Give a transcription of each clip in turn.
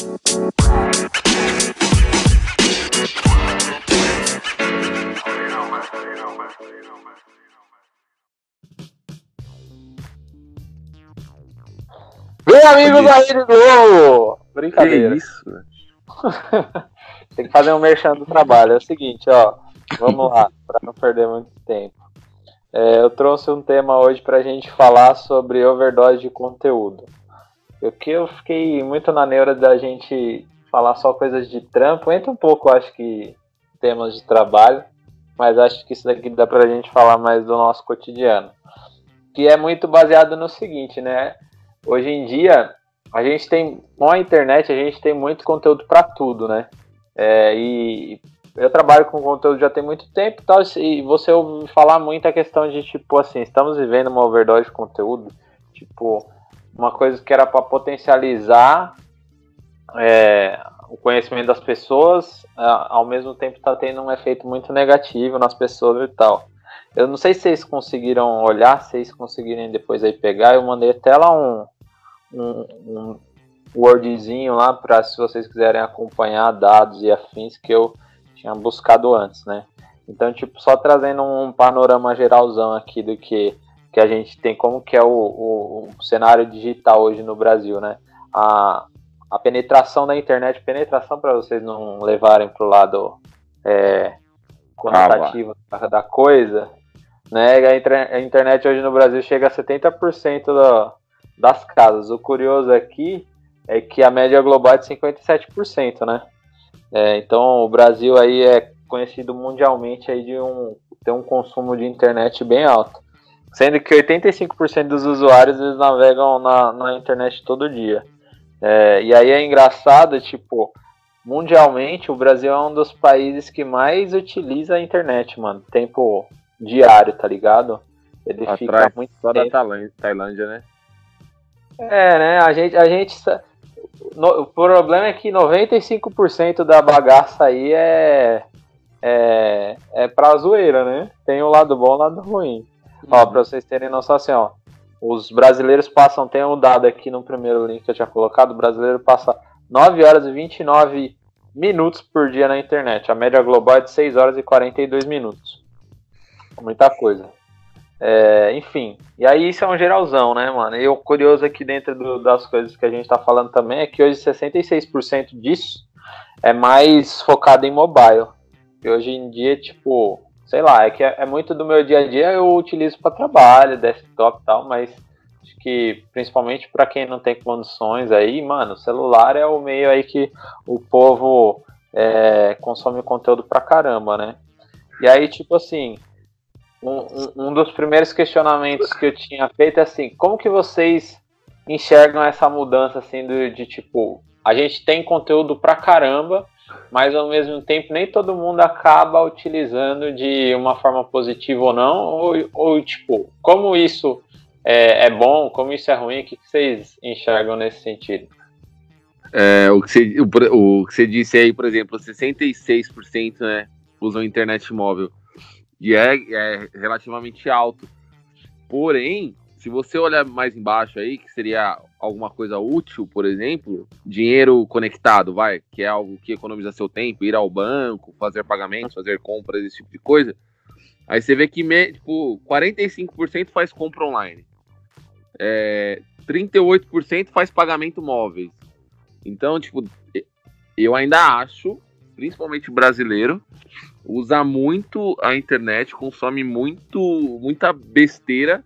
Vem, amigos da Rede Globo! Brincadeira. Que isso? Tem que fazer um merchan do trabalho. É o seguinte, ó. Vamos lá, para não perder muito tempo. É, eu trouxe um tema hoje para a gente falar sobre overdose de conteúdo. Porque eu fiquei muito na neura da gente falar só coisas de trampo. Entra um pouco, acho que, temas de trabalho. Mas acho que isso daqui dá para a gente falar mais do nosso cotidiano. Que é muito baseado no seguinte, né? Hoje em dia, a gente tem, com a internet, a gente tem muito conteúdo para tudo, né? É, e eu trabalho com conteúdo já tem muito tempo tal, e você ouve falar muito a questão de, tipo, assim, estamos vivendo uma overdose de conteúdo, tipo, uma coisa que era para potencializar é, o conhecimento das pessoas, ao mesmo tempo está tendo um efeito muito negativo nas pessoas e tal. Eu não sei se vocês conseguiram olhar, se vocês conseguirem depois aí pegar. Eu mandei até lá um, um, um Wordzinho lá para se vocês quiserem acompanhar dados e afins que eu tinha buscado antes, né? Então, tipo, só trazendo um panorama geralzão aqui do que, que a gente tem, como que é o, o, o cenário digital hoje no Brasil, né? A, a penetração da internet, penetração para vocês não levarem para o lado é, conotativo ah, da coisa, né? A, internet hoje no Brasil chega a 70% do, das casas. O curioso aqui é que a média global é de 57%, né? É, então o Brasil aí é conhecido mundialmente aí de um ter um consumo de internet bem alto, sendo que 85% dos usuários eles navegam na, na internet todo dia. É, e aí é engraçado, tipo, mundialmente o Brasil é um dos países que mais utiliza a internet, mano, tempo diário, tá ligado? Ele Atrás fica muito só tempo. da Tailândia, né? É, né? A gente, a gente no, o problema é que 95% da bagaça aí é, é, é pra zoeira, né? Tem o lado bom e o lado ruim. Uhum. Ó, pra vocês terem noção assim, ó. Os brasileiros passam, tem um dado aqui no primeiro link que eu tinha colocado, o brasileiro passa 9 horas e 29 minutos por dia na internet. A média global é de 6 horas e 42 minutos. Muita coisa. É, enfim, e aí isso é um geralzão, né, mano? E o curioso aqui dentro do, das coisas que a gente tá falando também é que hoje 66% disso é mais focado em mobile. E hoje em dia, tipo, sei lá, é que é, é muito do meu dia a dia eu utilizo para trabalho, desktop e tal, mas acho que principalmente para quem não tem condições aí, mano, celular é o meio aí que o povo é, consome conteúdo pra caramba, né? E aí, tipo assim, um, um dos primeiros questionamentos que eu tinha feito é assim, como que vocês enxergam essa mudança assim de tipo, a gente tem conteúdo pra caramba, mas ao mesmo tempo nem todo mundo acaba utilizando de uma forma positiva ou não, ou, ou tipo, como isso é, é, bom, como isso é ruim, o que, vocês enxergam nesse sentido? É, o, que você, o, o, que você disse aí, por exemplo, 66% né, usam internet móvel e é, é relativamente alto. Porém, se você olhar mais embaixo aí, que seria alguma coisa útil, por exemplo, dinheiro conectado, vai, que é algo que economiza seu tempo, ir ao banco, fazer pagamentos, fazer compras, esse tipo de coisa. Aí você vê que tipo, 45% faz compra online. É, 38% faz pagamento móveis. Então, tipo, eu ainda acho, principalmente brasileiro, usa muito a internet, consome muito muita besteira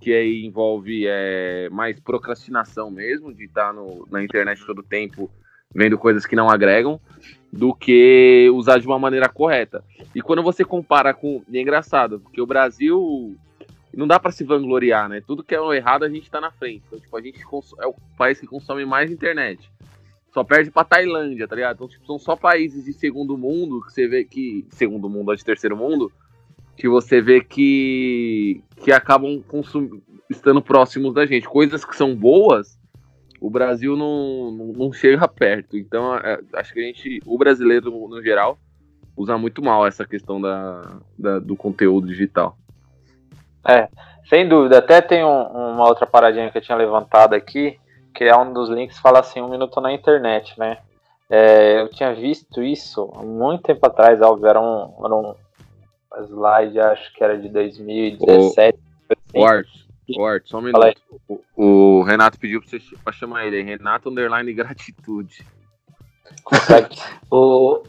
que aí envolve é, mais procrastinação mesmo, de estar no, na internet todo tempo vendo coisas que não agregam, do que usar de uma maneira correta. E quando você compara com. é engraçado, porque o Brasil. Não dá para se vangloriar, né? Tudo que é errado a gente está na frente. Então, tipo, a gente é o país que consome mais internet. Só perde pra Tailândia, tá ligado? Então, tipo, são só países de segundo mundo que você vê que. Segundo mundo, ou de terceiro mundo, que você vê que. que acabam consum... estando próximos da gente. Coisas que são boas, o Brasil não, não, não chega perto. Então, é, acho que a gente. O brasileiro, no geral, usa muito mal essa questão da, da do conteúdo digital. É, sem dúvida. Até tem um, uma outra paradinha que eu tinha levantado aqui criar um dos links fala assim, um minuto na internet, né? É, eu tinha visto isso há muito tempo atrás, óbvio, era um, era um slide, acho que era de 2017. O, o Art, o Art, só um minuto. O, o, Renato pediu pra, você, pra chamar ele, Renato Underline Gratitude. o,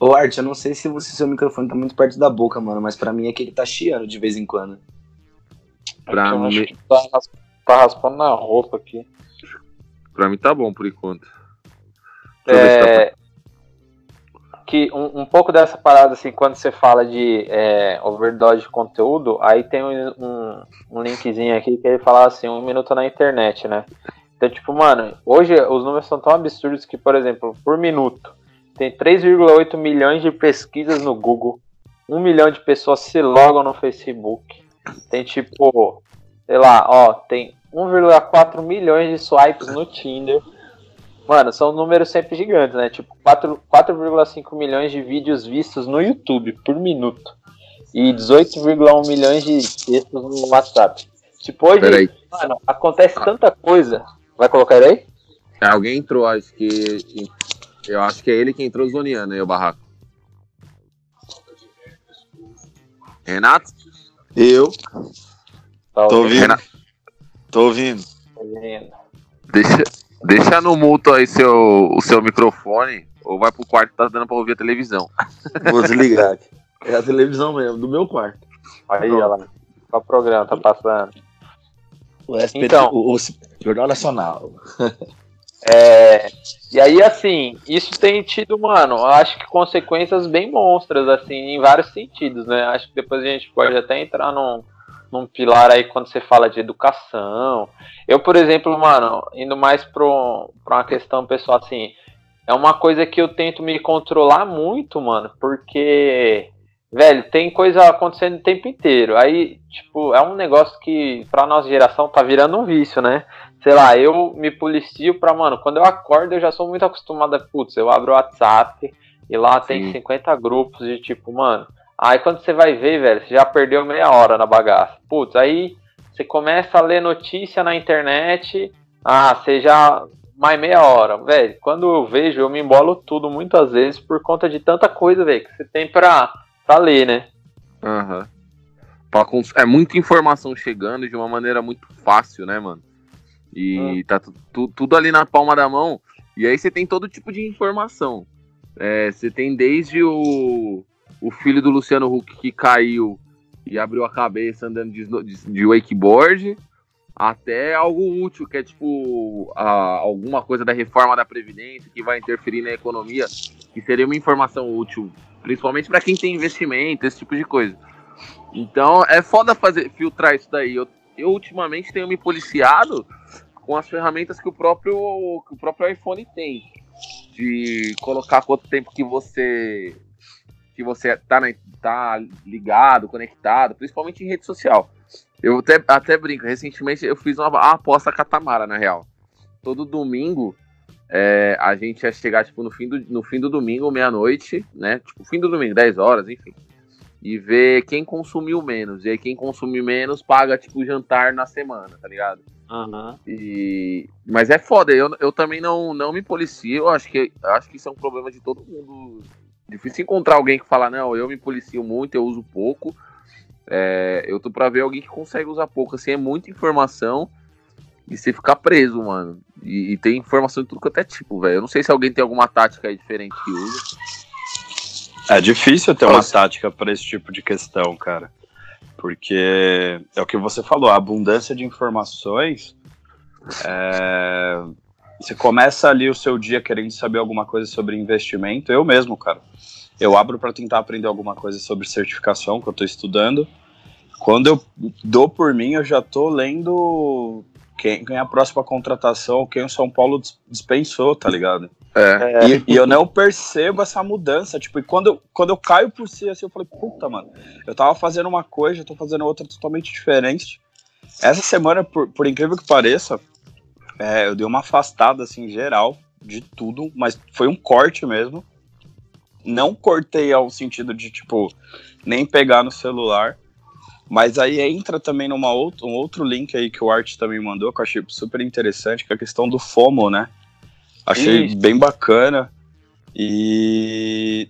o Art, eu não sei se você, seu microfone tá muito perto da boca, mano, mas pra mim é que ele tá chiando de vez em quando. Pra mim. Tá, tá raspando na roupa aqui. Pra mim tá bom por enquanto. É, tá... Que um, um, pouco dessa parada, assim, quando você fala de é, overdose de conteúdo, aí tem um, um, um, linkzinho aqui que ele fala assim, um minuto na internet, né? Então, tipo, mano, hoje os números são tão absurdos que, por exemplo, por minuto, tem 3,8 milhões de pesquisas no Google, 1 milhão de pessoas se logam no Facebook, tem tipo, sei lá, ó, tem 1,4 milhões de swipes no Tinder. Mano, são números sempre gigantes, né? Tipo, 4,5 milhões de vídeos vistos no YouTube por minuto. E 18,1 milhões de textos no WhatsApp. Tipo, hoje, mano, acontece tanta coisa. Vai colocar ele aí? É, alguém entrou, acho que. Eu acho que é ele que entrou zoneando aí o barraco. Renato? Eu. Tá Tô ouvindo. Renato. Tô ouvindo. Deixa, deixa no multo aí seu, o seu microfone, ou vai pro quarto que tá dando pra ouvir a televisão. Vou desligar aqui. É a televisão mesmo, do meu quarto. Aí, olha lá. Qual programa tá passando? O SPT, então, o, o Jornal Nacional. É, e aí, assim, isso tem tido, mano, eu acho que consequências bem monstras, assim, em vários sentidos, né? Acho que depois a gente pode até entrar num, num pilar aí quando você fala de educação. Eu, por exemplo, mano, indo mais para uma questão pessoal, assim, é uma coisa que eu tento me controlar muito, mano, porque, velho, tem coisa acontecendo o tempo inteiro. Aí, tipo, é um negócio que pra nossa geração tá virando um vício, né? Sei lá, eu me policio pra, mano, quando eu acordo eu já sou muito acostumado a, putz, eu abro o WhatsApp e lá Sim. tem 50 grupos de tipo, mano, Aí quando você vai ver, velho, você já perdeu meia hora na bagaça. Putz, aí você começa a ler notícia na internet, ah, você já. Mais meia hora, velho. Quando eu vejo, eu me embolo tudo muitas vezes por conta de tanta coisa, velho, que você tem pra, pra ler, né? Aham. Uhum. É muita informação chegando de uma maneira muito fácil, né, mano? E hum. tá tu, tudo ali na palma da mão. E aí você tem todo tipo de informação. É, você tem desde o o filho do Luciano Huck que caiu e abriu a cabeça andando de, de, de wakeboard, até algo útil, que é tipo a, alguma coisa da reforma da Previdência que vai interferir na economia, que seria uma informação útil, principalmente para quem tem investimento, esse tipo de coisa. Então é foda fazer filtrar isso daí. Eu, eu ultimamente tenho me policiado com as ferramentas que o próprio, que o próprio iPhone tem. De colocar quanto tempo que você que você tá, na, tá ligado, conectado, principalmente em rede social. Eu até, até brinco, recentemente eu fiz uma, uma aposta catamara, na real. Todo domingo é, a gente ia chegar tipo, no, fim do, no fim do domingo, meia-noite, né? Tipo, fim do domingo, 10 horas, enfim. E ver quem consumiu menos. E aí quem consumiu menos paga, tipo, jantar na semana, tá ligado? Uhum. E... Mas é foda, eu, eu também não, não me policio, eu acho que, acho que isso é um problema de todo mundo Difícil encontrar alguém que fala, não, eu me policio muito, eu uso pouco. É, eu tô pra ver alguém que consegue usar pouco. Assim, é muita informação e você ficar preso, mano. E, e tem informação de tudo que é tipo, velho. Eu não sei se alguém tem alguma tática aí diferente que usa. É difícil ter uma tática para esse tipo de questão, cara. Porque é o que você falou, a abundância de informações é, você começa ali o seu dia querendo saber alguma coisa sobre investimento. Eu mesmo, cara. Eu abro para tentar aprender alguma coisa sobre certificação que eu estou estudando. Quando eu dou por mim, eu já estou lendo quem, quem é a próxima contratação, quem o São Paulo dispensou, tá ligado? É. E, e, eu não percebo essa mudança. Tipo, e quando eu, quando eu caio por si, assim, eu falei, puta, mano, eu tava fazendo uma coisa, eu tô fazendo outra totalmente diferente. Essa semana, por, por incrível que pareça, é, eu dei uma afastada, assim, geral de tudo, mas foi um corte mesmo. Não cortei ao sentido de, tipo, nem pegar no celular, Mas aí entra também numa outro, um outro link aí que o Art também mandou, que eu achei super interessante, que é a questão do FOMO, né? Achei Isso. bem bacana. E.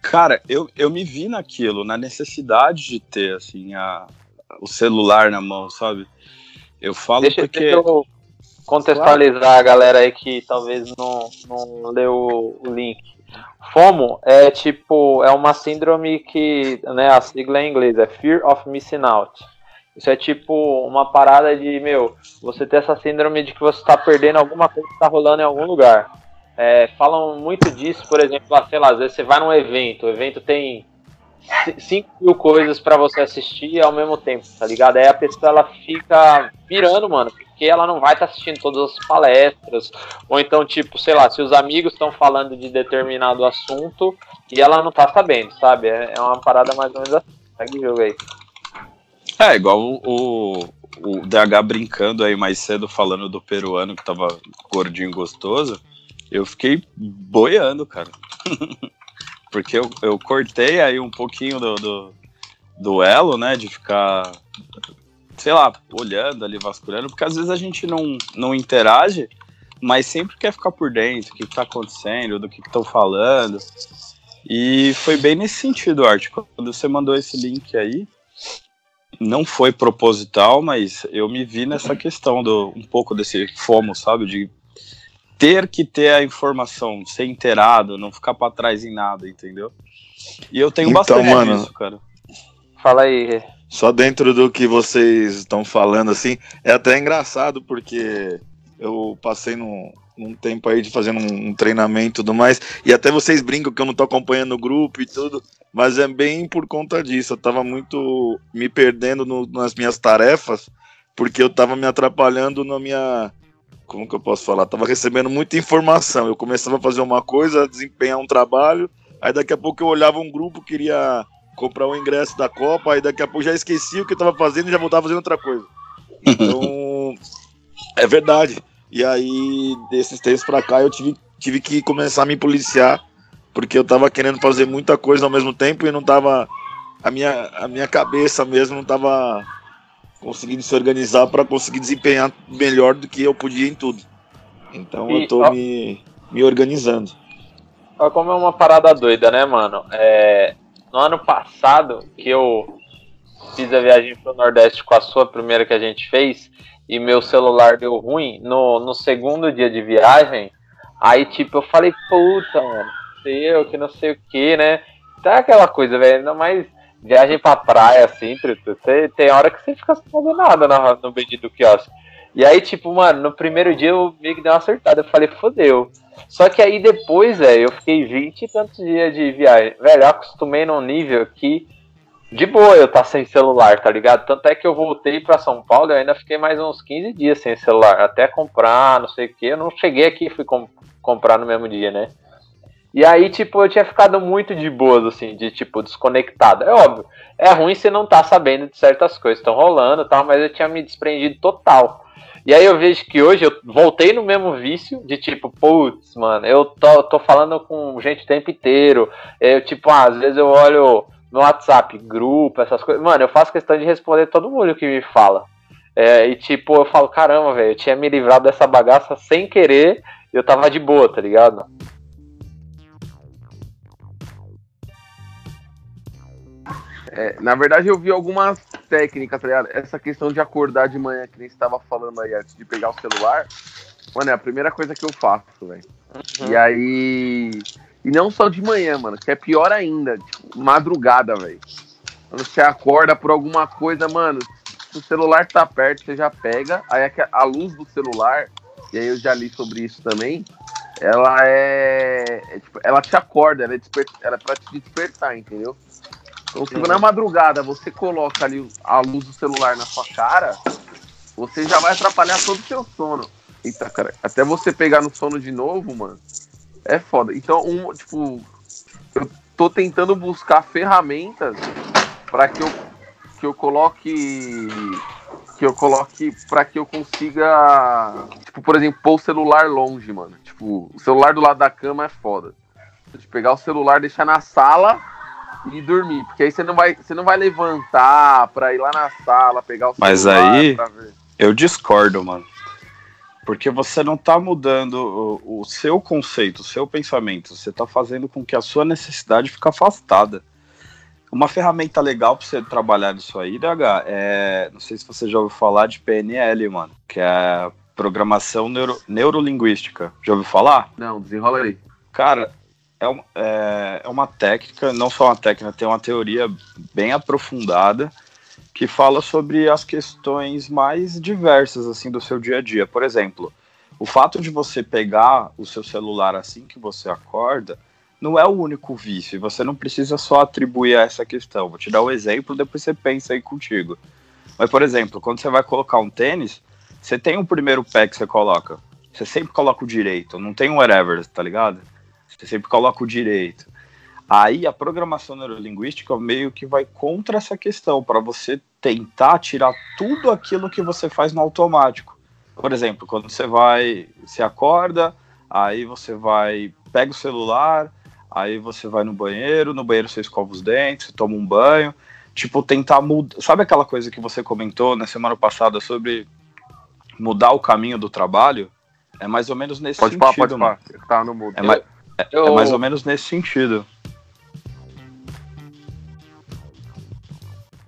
Cara, eu, eu me vi naquilo, na necessidade de ter, assim, a, o celular na mão, sabe? Eu falo Deixa, porque. deixa eu contextualizar a galera aí que talvez não, não leu o, link. FOMO é tipo, é uma síndrome que, né, a sigla é em inglês, é Fear of Missing Out. Isso é tipo uma parada de, meu, você ter essa síndrome de que você está perdendo alguma coisa que está rolando em algum lugar. É, falam muito disso, por exemplo, ah, sei lá, às vezes você vai num evento, o evento tem 5 mil coisas pra você assistir ao mesmo tempo, tá ligado? Aí a pessoa ela fica pirando, mano, porque ela não vai estar assistindo todas as palestras, ou então, tipo, sei lá, se os amigos estão falando de determinado assunto e ela não tá sabendo, sabe? É é uma parada mais ou menos assim. Segue o jogo aí. É, igual o, o, o DH brincando aí mais cedo, falando do peruano que tava gordinho gostoso. Eu fiquei boiando, cara. Porque eu, eu cortei aí um pouquinho do, do, do elo, né? De ficar, sei lá, olhando ali, vasculhando, porque às vezes a gente não, não interage, mas sempre quer ficar por dentro, o que, que tá acontecendo, do que estão falando. E foi bem nesse sentido, Art. Quando você mandou esse link aí, não foi proposital, mas eu me vi nessa questão do um pouco desse fomo, sabe, de ter que ter a informação, ser inteirado, não ficar para trás em nada, entendeu? E eu tenho Então, bastante mano, disso, cara. Fala aí, Rê. Só dentro do que vocês estão falando, assim, é até engraçado, porque eu passei num, num tempo aí de fazendo um, um treinamento e tudo mais, e até vocês brincam que eu não tô acompanhando o grupo e tudo, mas é bem por conta disso. Eu tava muito me perdendo no- nas minhas tarefas, porque eu tava me atrapalhando na minha. Como que eu posso falar? Tava recebendo muita informação. Eu começava a fazer uma coisa, desempenhar um trabalho, aí daqui a pouco eu olhava um grupo, queria comprar o ingresso da Copa, aí daqui a pouco já esqueci o que eu tava fazendo e já voltava fazendo outra coisa. Então, é verdade. E aí, desses tempos pra cá, eu tive, tive que começar a me policiar, porque eu tava querendo fazer muita coisa ao mesmo tempo e não tava. A minha, a minha cabeça mesmo não tava conseguindo se organizar para conseguir desempenhar melhor do que eu podia em tudo. Então E, eu tô ó- me, me organizando. Olha como é uma parada doida, né, mano? É, no ano passado, que eu fiz a viagem pro Nordeste com a sua primeira que a gente fez, e meu celular deu ruim, no, no segundo dia de viagem, aí tipo, eu falei, puta, mano, sei eu que não sei o que, né? Tá aquela coisa, velho, ainda mais viagem pra praia, assim, você tem hora que você fica sem fazer nada na, no bendito quiosque. E aí, tipo, mano, no primeiro dia eu meio que dei uma acertada, eu falei, fodeu. Só que aí depois, velho, eu fiquei 20 e tantos dias de viagem. Velho, eu acostumei num nível que. De boa eu tá sem celular, tá ligado? Tanto é que eu voltei pra São Paulo e ainda fiquei mais uns 15 dias sem celular. Até comprar, não sei o que. Eu não cheguei aqui e fui com- comprar no mesmo dia, né? E aí, tipo, eu tinha ficado muito de boas, assim, de tipo, desconectado. É óbvio, é ruim você não tá sabendo de certas coisas estão rolando e tal, mas eu tinha me desprendido total. E aí eu vejo que hoje eu voltei no mesmo vício de tipo, putz, mano, eu tô, tô falando com gente o tempo inteiro. Eu, tipo, ah, às vezes eu olho no WhatsApp, grupo, essas coisas. Mano, eu faço questão de responder todo mundo que me fala. É, e tipo, eu falo, caramba, velho, eu tinha me livrado dessa bagaça sem querer eu tava de boa, tá ligado? É, na verdade, eu vi algumas técnicas, tá ligado? Essa questão de acordar de manhã, que nem você tava falando aí antes de pegar o celular. Mano, é a primeira coisa que eu faço, velho. Uhum. E aí. E não só de manhã, mano, que é pior ainda, tipo, madrugada, velho. Quando você acorda por alguma coisa, mano, se o celular tá perto, você já pega. Aí é que a luz do celular, e aí eu já li sobre isso também, ela é. é, tipo, ela te acorda, ela é, desper, ela é pra te despertar, entendeu? Então, se na madrugada você coloca ali a luz do celular na sua cara, você já vai atrapalhar todo o seu sono. Eita, cara, até você pegar no sono de novo, mano, é foda. Então, um, tipo, eu tô tentando buscar ferramentas para que eu, que eu coloque. Que eu coloque para que eu consiga. Tipo, por exemplo, pôr o celular longe, mano. Tipo, o celular do lado da cama é foda. De pegar o celular, deixar na sala e dormir, porque aí você não vai, você não vai levantar pra ir lá na sala, pegar o Mas aí-. Eu discordo, mano. Porque você não tá mudando o, o seu conceito, o seu pensamento. Você tá fazendo com que a sua necessidade fique afastada. Uma ferramenta legal pra você trabalhar nisso aí, DH, é. Não sei se você já ouviu falar de PNL, mano. Que é programação neuro, neurolinguística. Já ouviu falar? Não, desenrola aí. Cara, é, é, é uma técnica, não só uma técnica, tem uma teoria bem aprofundada que fala sobre as questões mais diversas assim do seu dia a dia. Por exemplo, o fato de você pegar o seu celular assim que você acorda não é o único vício. Você não precisa só atribuir a essa questão. Vou te dar um exemplo, depois você pensa aí contigo. Mas, por exemplo, quando você vai colocar um tênis, você tem um primeiro pé que você coloca. Você sempre coloca o direito, não tem um whatever, tá ligado? Você sempre coloca o direito. Aí a programação neurolinguística meio que vai contra essa questão, para você tentar tirar tudo aquilo que você faz no automático. Por exemplo, quando você vai, você acorda, aí você vai, pega o celular, aí você vai no banheiro, no banheiro você escova os dentes, toma um banho, tipo tentar mudar. Sabe aquela coisa que você comentou na semana passada sobre mudar o caminho do trabalho? É mais ou menos nesse Pode sentido, falar, pode. Eu tava no mudo. É, mais, é, Eu- é mais ou menos nesse sentido.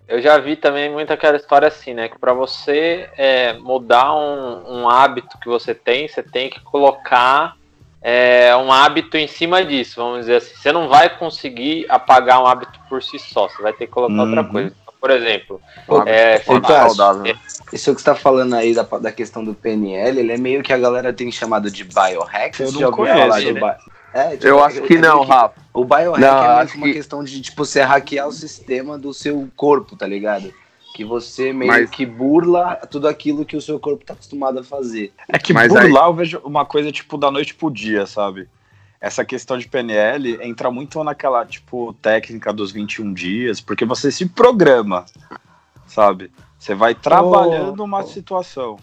Eu já vi também muito aquela história assim, né? Que para você é, mudar um, um hábito que você tem, você tem que colocar é, um hábito em cima disso, vamos dizer assim. Você não vai conseguir apagar um hábito por si só, você vai ter que colocar outra Uhum. coisa. Então, Por exemplo, hábito é, saudável, Cássio, saudável? Isso que você tá falando aí da, da questão do PNL, ele é meio que a galera tem chamado de biohack. Eu não já ouviu conheço, falar de né? bi- É, tipo, Eu acho que é não, Rafa. O biohack Não, é que uma que- questão de, tipo, você hackear o sistema do seu corpo, tá ligado? Que você meio Mas- que burla tudo aquilo que o seu corpo tá acostumado a fazer. É que Mas burlar eu vejo uma coisa tipo da noite pro dia, sabe? Essa questão de PNL entra muito naquela, tipo, técnica dos 21 dias, porque você se programa, sabe? Você vai trabalhando uma situação.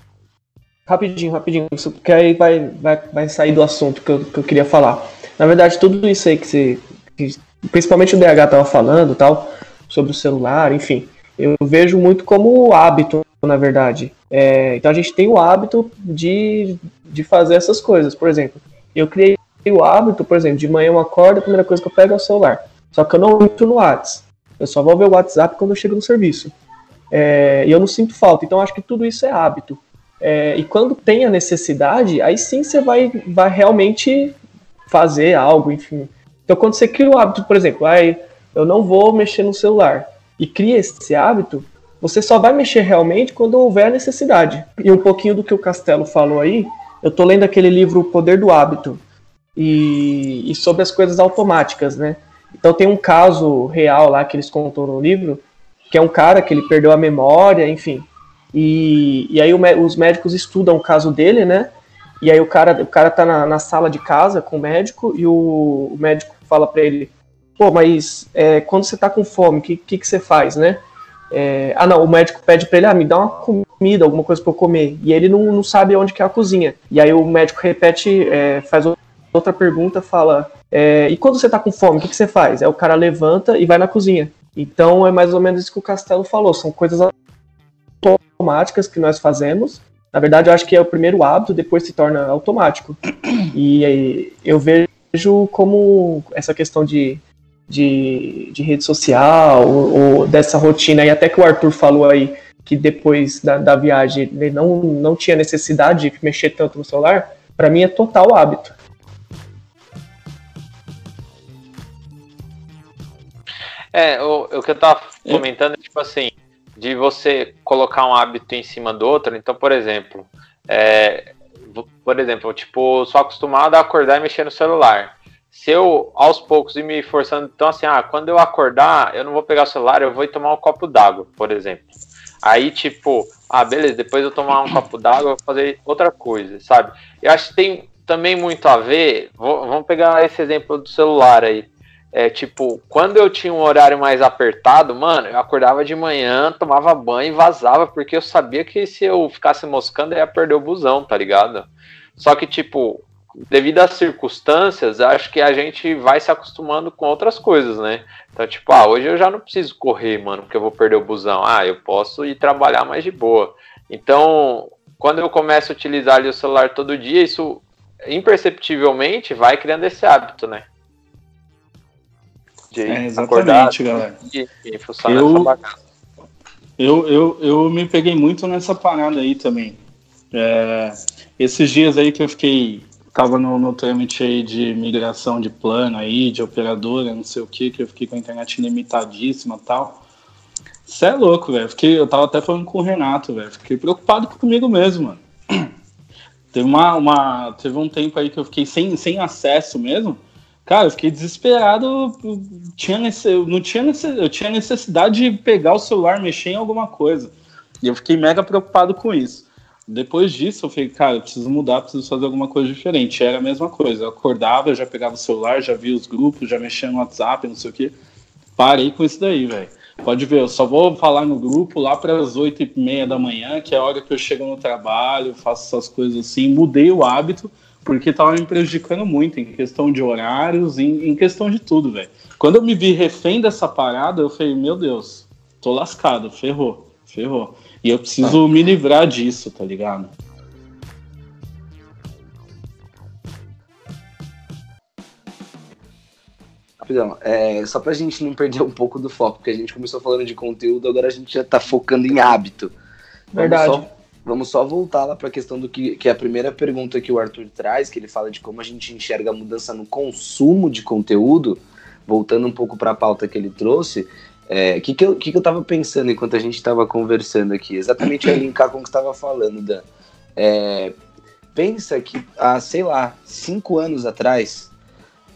Rapidinho, rapidinho, porque aí vai, vai, vai sair do assunto que eu, que eu queria falar. Na verdade, tudo isso aí que você. que- principalmente o DH tava falando tal, sobre o celular, enfim, eu vejo muito como hábito, na verdade. É, então a gente tem o hábito de, de fazer essas coisas. Por exemplo, eu criei o hábito, por exemplo, de manhã eu acordo, a primeira coisa que eu pego é o celular. Só que eu não entro no WhatsApp. Eu só vou ver o WhatsApp quando eu chego no serviço. É, e eu não sinto falta. Então acho que tudo isso é hábito. É, e quando tem a necessidade, aí sim você vai, vai realmente fazer algo, enfim. Então quando você cria o hábito, por exemplo, aí eu não vou mexer no celular e cria esse hábito, você só vai mexer realmente quando houver a necessidade. E um pouquinho do que o Castelo falou aí, eu tô lendo aquele livro O Poder do Hábito e, e sobre as coisas automáticas, né? Então tem um caso real lá que eles contam no livro, que é um cara que ele perdeu a memória, enfim. E, e aí o os médicos estudam o caso dele, né? E aí o cara, o cara tá na, na sala de casa com o médico e o, o médico fala pra ele, pô, mas é, quando você tá com fome, o que, que, que você faz, né? É, ah, não, o médico pede pra ele, ah, me dá uma comida, alguma coisa pra eu comer. E ele não, não sabe onde que é a cozinha. E aí o médico repete, é, faz outra pergunta, fala, é, e quando você tá com fome, o que, que você faz? Aí o cara levanta e vai na cozinha. Então é mais ou menos isso que o Castelo falou, são coisas automáticas que nós fazemos. Na verdade, eu acho que é o primeiro hábito, depois se torna automático. E aí, eu vejo como essa questão de, de, de rede social, ou, ou dessa rotina, e até que o Arthur falou aí que depois da, da viagem ele não, não tinha necessidade de mexer tanto no celular, para mim é total hábito. É, o, o que eu tava comentando é tipo assim, de você colocar um hábito em cima do outro. Então, por exemplo, é, por exemplo, tipo, sou acostumado a acordar e mexer no celular. Se eu, aos poucos, ir me forçando, então assim, ah, quando eu acordar, eu não vou pegar o celular, eu vou tomar um copo d'água, por exemplo. Aí, tipo, ah, beleza, depois eu tomar um copo d'água, eu vou fazer outra coisa, sabe? Eu acho que tem também muito a ver, vou- vamos pegar esse exemplo do celular aí. É tipo, quando eu tinha um horário mais apertado, mano, eu acordava de manhã, tomava banho e vazava, porque eu sabia que se eu ficasse moscando, eu ia perder o busão, tá ligado? Só que, tipo, devido às circunstâncias, acho que a gente vai se acostumando com outras coisas, né? Então, tipo, ah, hoje eu já não preciso correr, mano, porque eu vou perder o busão. Ah, eu posso ir trabalhar mais de boa. Então, quando eu começo a utilizar o celular todo dia, isso imperceptivelmente vai criando esse hábito, né? De é, exatamente, galera. E, e eu, eu, eu, eu me peguei muito nessa parada aí também. É, esses dias aí que eu fiquei tava no, no trâmite aí de migração de plano aí, de operadora, não sei o que, que eu fiquei com a internet limitadíssima e tal. Você é louco, velho. Eu tava até falando com o Renato, velho. Fiquei preocupado comigo mesmo, mano. Teve, uma, uma, teve um tempo aí que eu fiquei sem, sem acesso mesmo. Cara, eu fiquei desesperado. Tinha nesse, eu, não tinha eu tinha necessidade de pegar o celular, mexer em alguma coisa. E eu fiquei mega preocupado com isso. Depois disso, eu falei, cara, eu preciso mudar, preciso fazer alguma coisa diferente. Era a mesma coisa. Eu acordava, eu já pegava o celular, já via os grupos, já mexia no WhatsApp, não sei o quê. Parei com isso daí, velho. Pode ver, eu só vou falar no grupo lá para as oito e meia da manhã, que é a hora que eu chego no trabalho, faço essas coisas assim. Mudei o hábito, porque estava me prejudicando muito em questão de horários, em, em questão de tudo, velho. Quando eu me vi refém dessa parada, eu falei, meu Deus, tô lascado, ferrou, ferrou. E eu preciso me livrar disso, tá ligado? Rapidão, é, só pra gente não perder um pouco do foco, porque a gente começou falando de conteúdo, agora a gente já tá focando em hábito. Verdade. Vamos só, vamos só voltar lá pra questão do que, que é a primeira pergunta que o Arthur traz, que ele fala de como a gente enxerga a mudança no consumo de conteúdo, voltando um pouco para a pauta que ele trouxe, o é, que, que, eu, que, que pensando enquanto a gente tava conversando aqui? Exatamente eu linkar com o que você tava falando, Dan. É, pensa que há, sei lá, cinco anos atrás,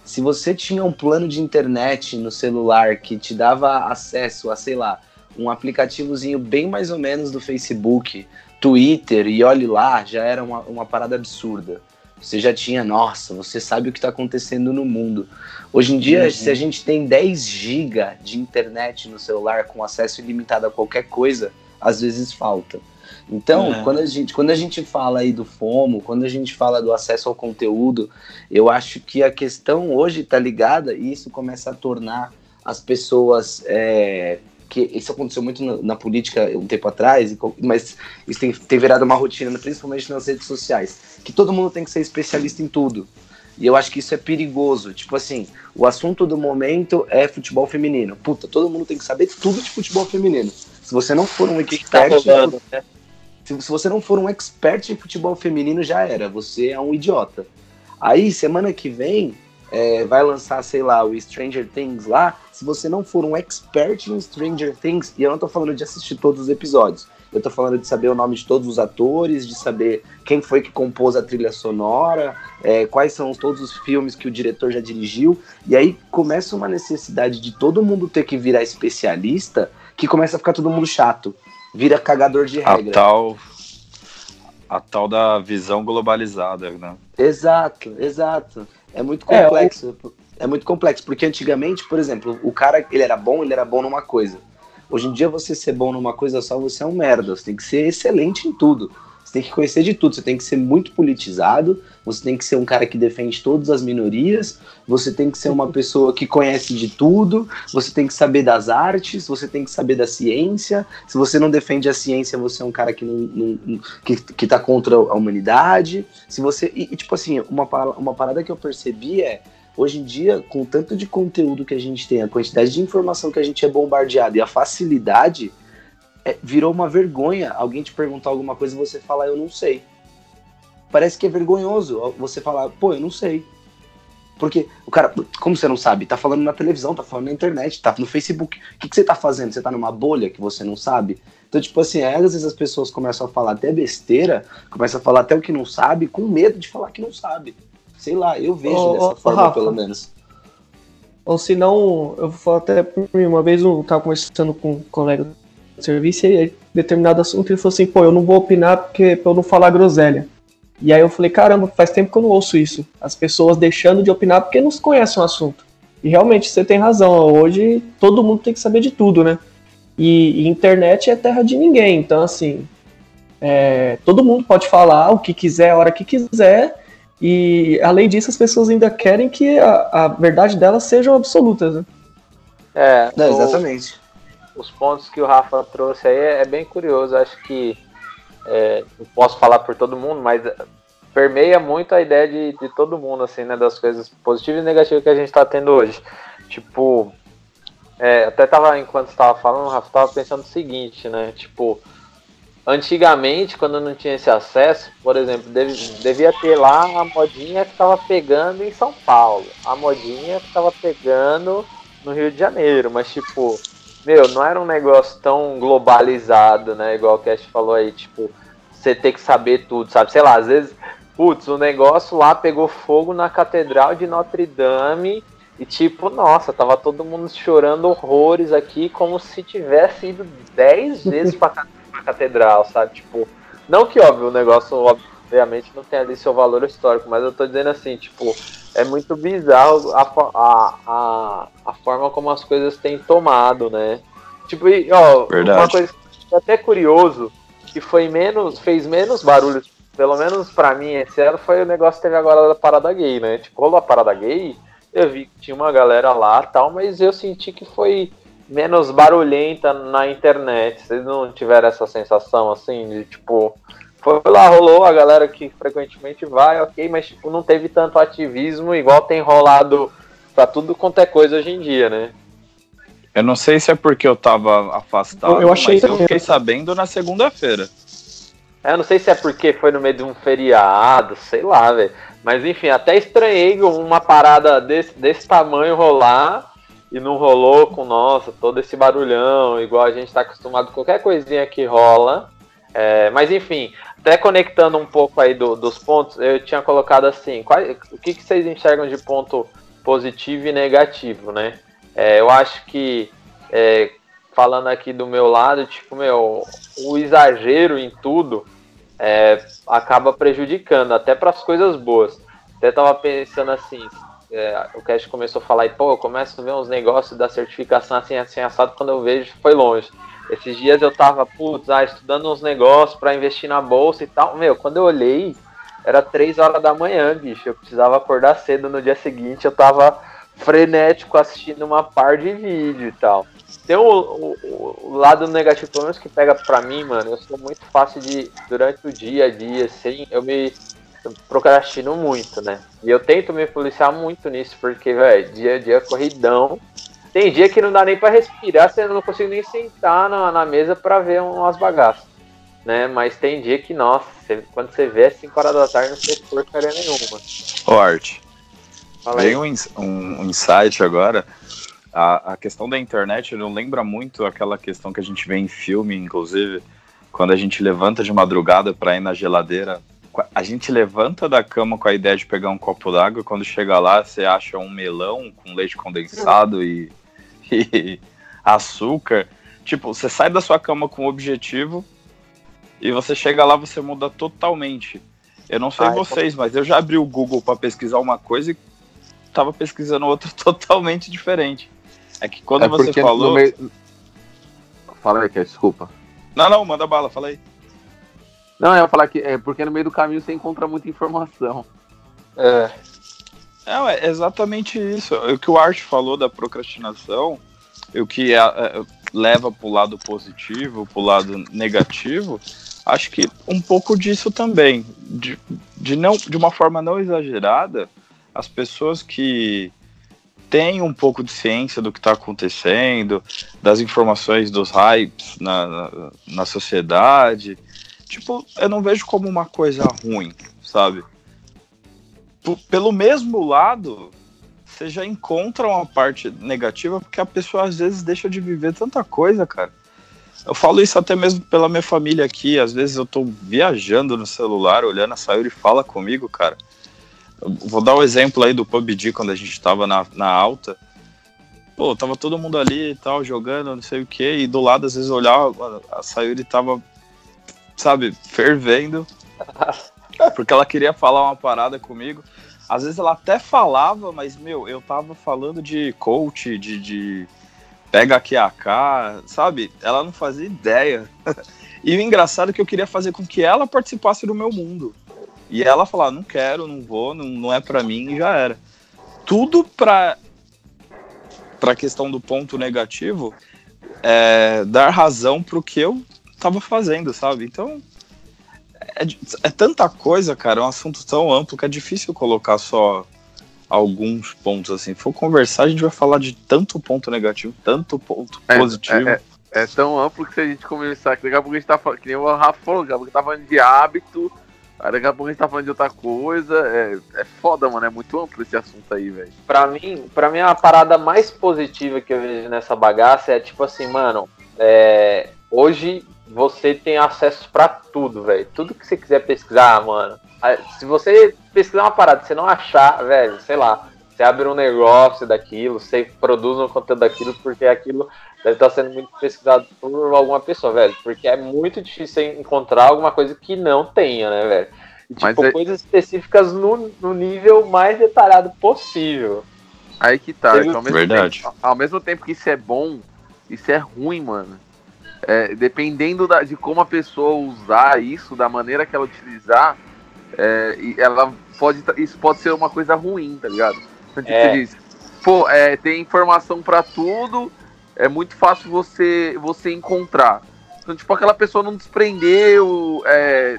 se você tinha um plano de internet no celular que te dava acesso a, sei lá, um aplicativozinho bem mais ou menos do Facebook, Twitter e olhe lá, já era uma, uma parada absurda. Você já tinha, nossa, você sabe o que está acontecendo no mundo. Hoje em dia, uhum. se a gente tem 10 GB de internet no celular com acesso ilimitado a qualquer coisa, às vezes falta. Então, é. quando, a gente, quando a gente fala aí do FOMO, quando a gente fala do acesso ao conteúdo, eu acho que a questão hoje está ligada e isso começa a tornar as pessoas. É, que isso aconteceu muito na, na, política um tempo atrás, mas isso tem, tem virado uma rotina, principalmente nas redes sociais, que todo mundo tem que ser especialista em tudo. E eu acho que isso é perigoso. Tipo assim, o assunto do momento é futebol feminino. Puta, todo mundo tem que saber tudo de futebol feminino. Se você não for um expert. Tá rolando, né? Se, se você não for um expert em futebol feminino, já era. Você é um idiota. Aí, semana que vem, é, vai lançar, sei lá, o Stranger Things lá. Se você não for um expert em Stranger Things, e eu não tô falando de assistir todos os episódios, eu tô falando de saber o nome de todos os atores, de saber quem foi que compôs a trilha sonora, é, quais são todos os filmes que o diretor já dirigiu. E aí começa uma necessidade de todo mundo ter que virar especialista, que começa a ficar todo mundo chato vira cagador de regra. A tal, a tal da visão globalizada, né? Exato, exato. É muito complexo. É, é muito complexo, porque antigamente, por exemplo, o cara, ele era bom, ele era bom numa coisa. Hoje em dia, você ser bom numa coisa só, você é um merda. Você tem que ser excelente em tudo. Você tem que conhecer de tudo, você tem que ser muito politizado, você tem que ser um cara que defende todas as minorias, você tem que ser uma pessoa que conhece de tudo, você tem que saber das artes, você tem que saber da ciência. Se você não defende a ciência, você é um cara que não, não que, que tá contra a humanidade. Se você e, tipo assim, uma uma parada que eu percebi é hoje em dia, com o tanto de conteúdo que a gente tem, a quantidade de informação que a gente é bombardeado e a facilidade, é, virou uma vergonha alguém te perguntar alguma coisa e você falar, eu não sei. Parece que é vergonhoso você falar, pô, eu não sei. Porque o cara, como você não sabe? Tá falando na televisão, tá falando na internet, tá no Facebook. O que, que você tá fazendo? Você tá numa bolha que você não sabe? Então, tipo assim, às vezes as pessoas começam a falar até besteira, começam a falar até o que não sabe, com medo de falar que não sabe. Sei lá, eu vejo oh, dessa oh, forma, Rafa, pelo menos. Ou se não, eu vou falar até por mim, uma vez eu tava conversando com um colega serviço e aí, determinado assunto ele falou assim, pô, eu não vou opinar porque pra eu não falar groselha. E aí eu falei, caramba, faz tempo que eu não ouço isso. As pessoas deixando de opinar porque não conhecem o assunto. E realmente você tem razão, hoje todo mundo tem que saber de tudo, né? E, e internet é terra de ninguém, então assim, é, todo mundo pode falar o que quiser, a hora que quiser, E além disso, as pessoas ainda querem que a, a verdade delas sejam absolutas, né? É, Não, exatamente. Os pontos que o Rafa trouxe aí é, é bem curioso. Acho que é, não posso falar por todo mundo, mas permeia muito a ideia de, de todo mundo, assim, né? Das coisas positivas e negativas que a gente está tendo hoje. Tipo, é, até tava, enquanto estava falando, o Rafa tava pensando o seguinte, né? Tipo, antigamente, quando não tinha esse acesso, por exemplo, devia ter lá a modinha que estava pegando em São Paulo, a modinha que estava pegando no Rio de Janeiro, mas tipo, meu, não era um negócio tão globalizado, né? Igual o Cash falou aí, tipo, você ter que saber tudo, sabe? Sei lá, às vezes, putz, o negócio lá pegou fogo na Catedral de Notre Dame e tipo, nossa, tava todo mundo chorando horrores aqui, como se tivesse ido 10 vezes pra, pra catedral, sabe? Tipo, não que óbvio, o negócio obviamente não tem ali seu valor histórico, mas eu tô dizendo assim, tipo, é muito bizarro a, a, a, a forma como as coisas têm tomado, né? Tipo, e, ó, Verdade. uma coisa que é até curioso, que foi menos, fez menos barulho, pelo menos pra mim esse ano, foi o negócio que teve agora da parada gay, né? Tipo, rolou a parada gay, eu vi que tinha uma galera lá tal, mas eu senti que foi menos barulhenta na internet. Vocês não tiveram essa sensação assim de tipo. Foi lá, rolou a galera que frequentemente vai, ok, mas tipo, não teve tanto ativismo igual tem rolado pra tudo quanto é coisa hoje em dia, né? Eu não sei se é porque eu tava afastado, Eu- eu achei mas eu também. fiquei sabendo na segunda-feira. É, Eu não sei se é porque foi no meio de um feriado, sei lá, velho. Mas enfim, até estranhei uma parada desse, desse tamanho rolar e não rolou com, nossa, todo esse barulhão, igual a gente tá acostumado, qualquer coisinha que rola. É, mas enfim, até conectando um pouco aí do- dos pontos, eu tinha colocado assim, qual- o que, que vocês enxergam de ponto positivo e negativo, né? É, eu acho que, é, falando aqui do meu lado, tipo, meu, o exagero em tudo é, acaba prejudicando, até para as coisas boas. Até tava pensando assim, é, o Cash começou a falar, e pô, eu começo a ver uns negócios da certificação assim, assim, assado, quando eu vejo, foi longe. Esses dias eu tava, putz, ah, estudando uns negócios para investir na bolsa e tal. Meu, quando eu olhei, era 3 horas da manhã, bicho. Eu precisava acordar cedo no dia seguinte, eu tava frenético assistindo uma par de vídeo e tal. Tem o, o- o lado negativo, pelo menos que pega pra mim, mano, eu sou muito fácil de, durante o dia a dia, assim, eu me procrastino muito, né? E eu tento me policiar muito nisso, porque, velho, dia a dia é corridão. Tem dia que não dá nem pra respirar, você não consigo nem sentar na, na mesa pra ver umas bagaças, né? Mas tem dia que, nossa, você- quando você vê é 5 horas da tarde, não fez porcaria nenhuma. Ô, Art. Veio um, um insight agora. A, a questão da internet não lembra muito aquela questão que a gente vê em filme, inclusive, quando a gente levanta de madrugada para ir na geladeira. A gente levanta da cama com a ideia de pegar um copo d'água, e quando chega lá, você acha um melão com leite condensado e, e açúcar. Tipo, você sai da sua cama com um objetivo e você chega lá, você muda totalmente. Eu não sei Ah, vocês, mas eu já abri o Google para pesquisar uma coisa e tava pesquisando outra totalmente diferente. É que quando É você falou. meio- Fala aí, desculpa. Não, não, manda bala, fala aí. Não, eu ia falar que é porque no meio do caminho você encontra muita informação. É, É, é exatamente isso. O que o Art falou da procrastinação, o que é, é, leva para o lado positivo, para o lado negativo, acho que um pouco disso também. De, de, não, de uma forma não exagerada, as pessoas que têm um pouco de ciência do que está acontecendo, das informações dos hypes na, na, na sociedade, tipo, eu não vejo como uma coisa ruim, sabe? Pelo mesmo lado, você já encontra uma parte negativa porque a pessoa às vezes deixa de viver tanta coisa, cara. Eu falo isso até mesmo pela minha família aqui. Às vezes eu tô viajando no celular, olhando a Sayuri fala comigo, cara. Eu vou dar o um exemplo aí do PUBG quando a gente tava na, na alta. Pô, tava todo mundo ali e tal, jogando, não sei o que, e do lado, às vezes, eu olhava, a Sayuri tava, sabe, fervendo, porque ela queria falar uma parada comigo. Às vezes ela até falava, mas, meu, eu tava falando de coach, de, de pega aqui a cá, sabe? Ela não fazia ideia. e o engraçado é que eu queria fazer com que ela participasse do meu mundo. E ela falar, não quero, não vou, não, não é para mim, e já era. Tudo para para a questão do ponto negativo, é, dar razão pro que eu tava fazendo, sabe? Então, é, é, tanta coisa, cara, é um assunto tão amplo que é difícil colocar só alguns pontos assim. Se for conversar, a gente vai falar de tanto ponto negativo, tanto ponto é, positivo. É, é, é, tão amplo que se a gente começar, daqui a pouco a gente tá falando, que nem o Rafa falou, daqui a pouco tá falando de hábito, Aí daqui a pouco a gente tá falando de outra coisa. É, é foda, mano. É muito amplo esse assunto aí, velho. Pra mim, pra mim, a parada mais positiva que eu vejo nessa bagaça é tipo assim, mano. É, hoje você tem acesso para tudo, velho. Tudo que você quiser pesquisar, mano. Se você pesquisar uma parada, você não achar, velho, sei lá, você abre um negócio daquilo, você produz um conteúdo daquilo, porque aquilo deve estar sendo muito pesquisado por alguma pessoa, velho. Porque é muito difícil encontrar alguma coisa que não tenha, né, velho? E, tipo, é... coisas específicas no, no nível mais detalhado possível. Aí que tá, Teve... ao, mesmo Verdade. Tempo, ao mesmo tempo que isso é bom, isso é ruim, mano. É, dependendo da, de como a pessoa usar isso, da maneira que ela utilizar, é, ela pode, isso pode ser uma coisa ruim, tá ligado? Então, tipo, é. diz, pô, é, tem informação para tudo, é muito fácil você, você encontrar. Então, tipo, aquela pessoa não desprendeu é,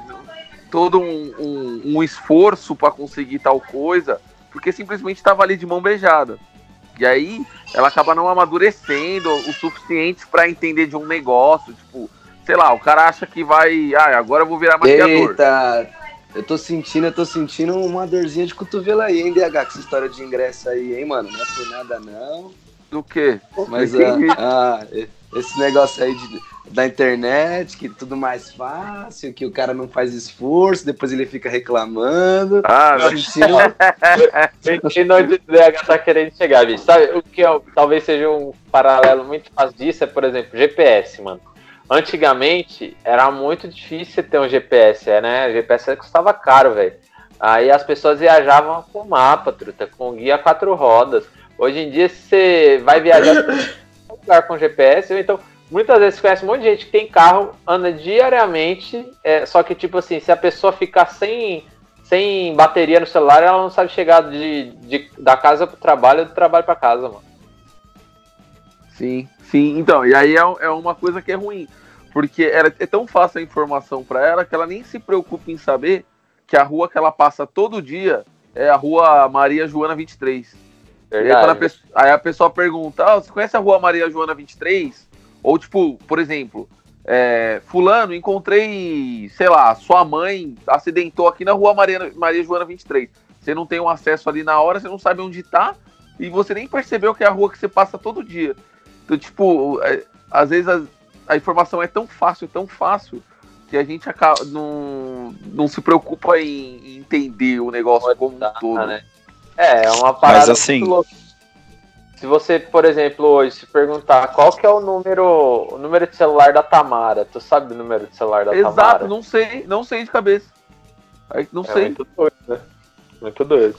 todo um, um, um esforço para conseguir tal coisa, porque simplesmente estava ali de mão beijada. E aí ela acaba não amadurecendo o suficiente para entender de um negócio, tipo, sei lá, o cara acha que vai, ah, agora eu vou virar maquiador. Eita, eu tô sentindo, eu tô sentindo uma dorzinha de cotovelo aí, hein, DH, com essa história de ingresso aí, hein, mano? Não é por nada, não. Do quê? Mas ah, ah, esse negócio aí de, da internet, que tudo mais fácil, que o cara não faz esforço, depois ele fica reclamando. Ah, sentindo... sentindo onde o DH tá querendo chegar, bicho. Sabe o que é, talvez seja um paralelo muito fácil disso? É, por exemplo, GPS, mano. Antigamente era muito difícil ter um GPS, é, né? GPS custava caro, velho. Aí as pessoas viajavam com mapa, truta, com guia quatro rodas. Hoje em dia, você vai viajar lugar com GPS, então muitas vezes conhece um monte de gente que tem carro, anda diariamente, é, só que tipo assim, se a pessoa ficar sem, sem bateria no celular, ela não sabe chegar de, de da casa pro trabalho ou do trabalho para casa, mano. Sim, sim. Então, e aí é, é uma coisa que é ruim, porque ela, é tão fácil a informação para ela que ela nem se preocupa em saber que a rua que ela passa todo dia é a rua Maria Joana 23. Aí, a pessoa, aí, a pessoa pergunta: ah, você conhece a rua Maria Joana 23? Ou, tipo, por exemplo, é, Fulano, encontrei, sei lá, sua mãe acidentou aqui na rua Maria, Maria Joana 23. Você não tem um acesso ali na hora, você não sabe onde tá, e você nem percebeu que é a rua que você passa todo dia. Então, tipo, é, às vezes a, a, informação é tão fácil, tão fácil, que a gente acaba, não, não se preocupa em, em entender o negócio como um todo. Né? É, é uma parada Mas, assim... Se você, por exemplo, hoje se perguntar qual que é o número, o número de celular da Tamara, tu sabe o número de celular da Exato, Tamara? Exato, não sei, não sei de cabeça. Não é sei. Muito doido, né? Muito doido.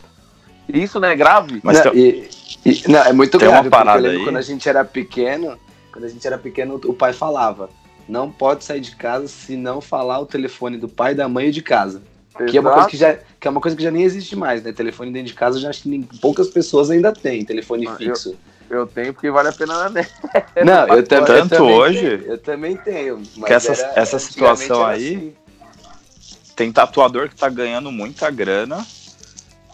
Isso, né, é grave? Mas não, e, e, não, é muito tem grave, uma parada aí. quando a gente era pequeno, quando a gente era pequeno, o pai falava, não pode sair de casa se não falar o telefone do pai, da mãe e de casa. Que é, uma coisa que, já, que é uma coisa que já nem existe mais, né? Telefone dentro de casa, já acho que nem, poucas pessoas ainda têm telefone ah, fixo. Eu, eu, tenho porque vale a pena na net. Não, eu, tam, Tanto eu também hoje. Tenho, eu também tenho. que essa, era, essa situação aí. Assim. Tem tatuador que tá ganhando muita grana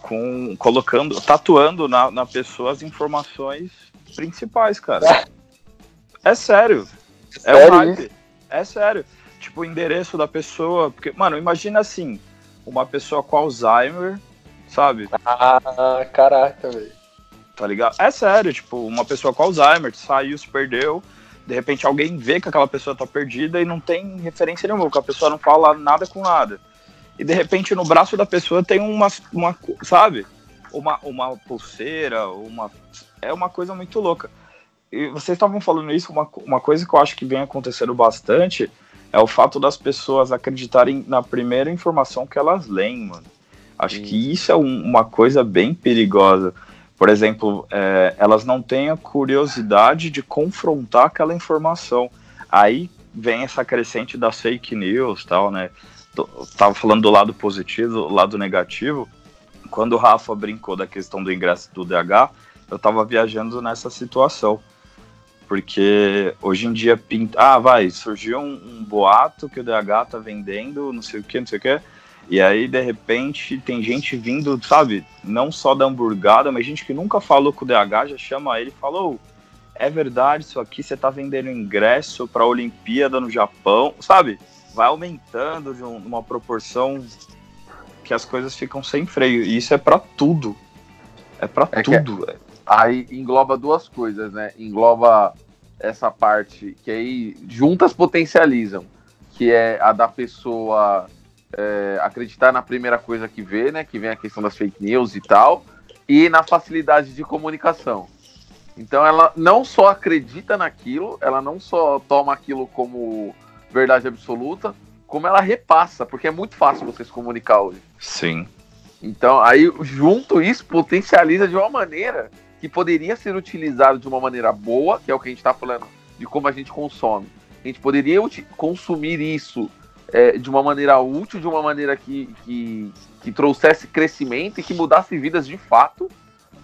com colocando, tatuando na, na pessoa as informações principais, cara. É, é sério. É sério? um hype. É sério. Tipo, o endereço da pessoa. Porque, mano, imagina assim uma pessoa com Alzheimer, sabe? Ah, caraca, velho. Tá ligado? É sério, tipo, uma pessoa com Alzheimer saiu, se perdeu, de repente alguém vê que aquela pessoa tá perdida e não tem referência nenhuma, porque a pessoa não fala nada com nada. E de repente no braço da pessoa tem uma, uma sabe? Uma, uma pulseira, uma. É uma coisa muito louca. E vocês estavam falando isso, uma, uma coisa que eu acho que vem acontecendo bastante é o fato das pessoas acreditarem na primeira informação que elas leem, mano. Acho Sim. que isso é um, uma coisa bem perigosa. Por exemplo, é, elas não têm a curiosidade de confrontar aquela informação. Aí vem essa crescente das fake news, tal, né? tava falando do lado positivo, do lado negativo. Quando o Rafa brincou da questão do ingresso do DH, eu tava viajando nessa situação. Porque hoje em dia pinta. Ah, vai, surgiu um, um boato que o DH tá vendendo, não sei o que, não sei o que. E aí, de repente, tem gente vindo, sabe, não só da hamburgada, mas gente que nunca falou com o DH, já chama ele e falou: é verdade isso aqui, você tá vendendo ingresso pra Olimpíada no Japão, sabe? Vai aumentando de uma proporção que as coisas ficam sem freio. E isso é para tudo. É para é tudo. Que, aí engloba duas coisas, né? Engloba essa parte que aí juntas potencializam, que é a da pessoa é, acreditar na primeira coisa que vê, né? Que vem a questão das fake news e tal, e na facilidade de comunicação. Então ela não só acredita naquilo, ela não só toma aquilo como verdade absoluta, como ela repassa, porque é muito fácil você se comunicar hoje. Sim. Então, aí, junto isso, potencializa de uma maneira que poderia ser utilizado de uma maneira boa, que é o que a gente está falando de como a gente consome. A gente poderia consumir isso é, de uma maneira útil, de uma maneira que, que, que, trouxesse crescimento e que mudasse vidas de fato,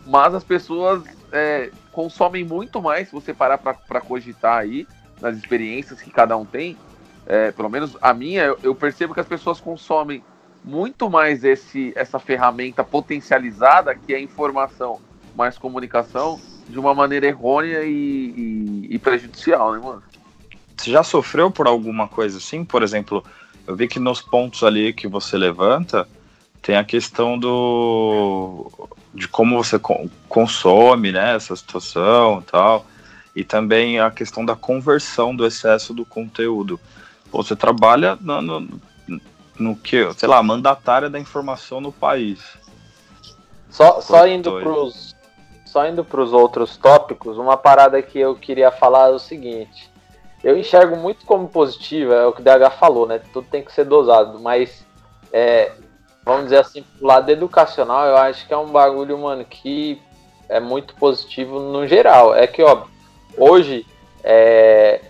mas as pessoas é, consomem muito mais, se você parar para cogitar aí, nas experiências que cada um tem, é, pelo menos a minha, eu, eu, percebo que as pessoas consomem muito mais esse, essa ferramenta potencializada, que é informação mais comunicação, de uma maneira errônea e, e, e prejudicial, né, mano? Você já sofreu por alguma coisa assim? Por exemplo, eu vi que nos pontos ali que você levanta, tem a questão do de como você consome, né, essa situação e tal, e também a questão da conversão do excesso do conteúdo. Você trabalha no, no, no que, sei lá, mandatária da informação no país. Só, só indo pros só indo para os outros tópicos, uma parada que eu queria falar é o seguinte: eu enxergo muito como positiva, é o que o DH falou, né? Tudo tem que ser dosado, mas é, vamos dizer assim, pro lado educacional, eu acho que é um bagulho, mano, que é muito positivo no geral. É que, ó, hoje é,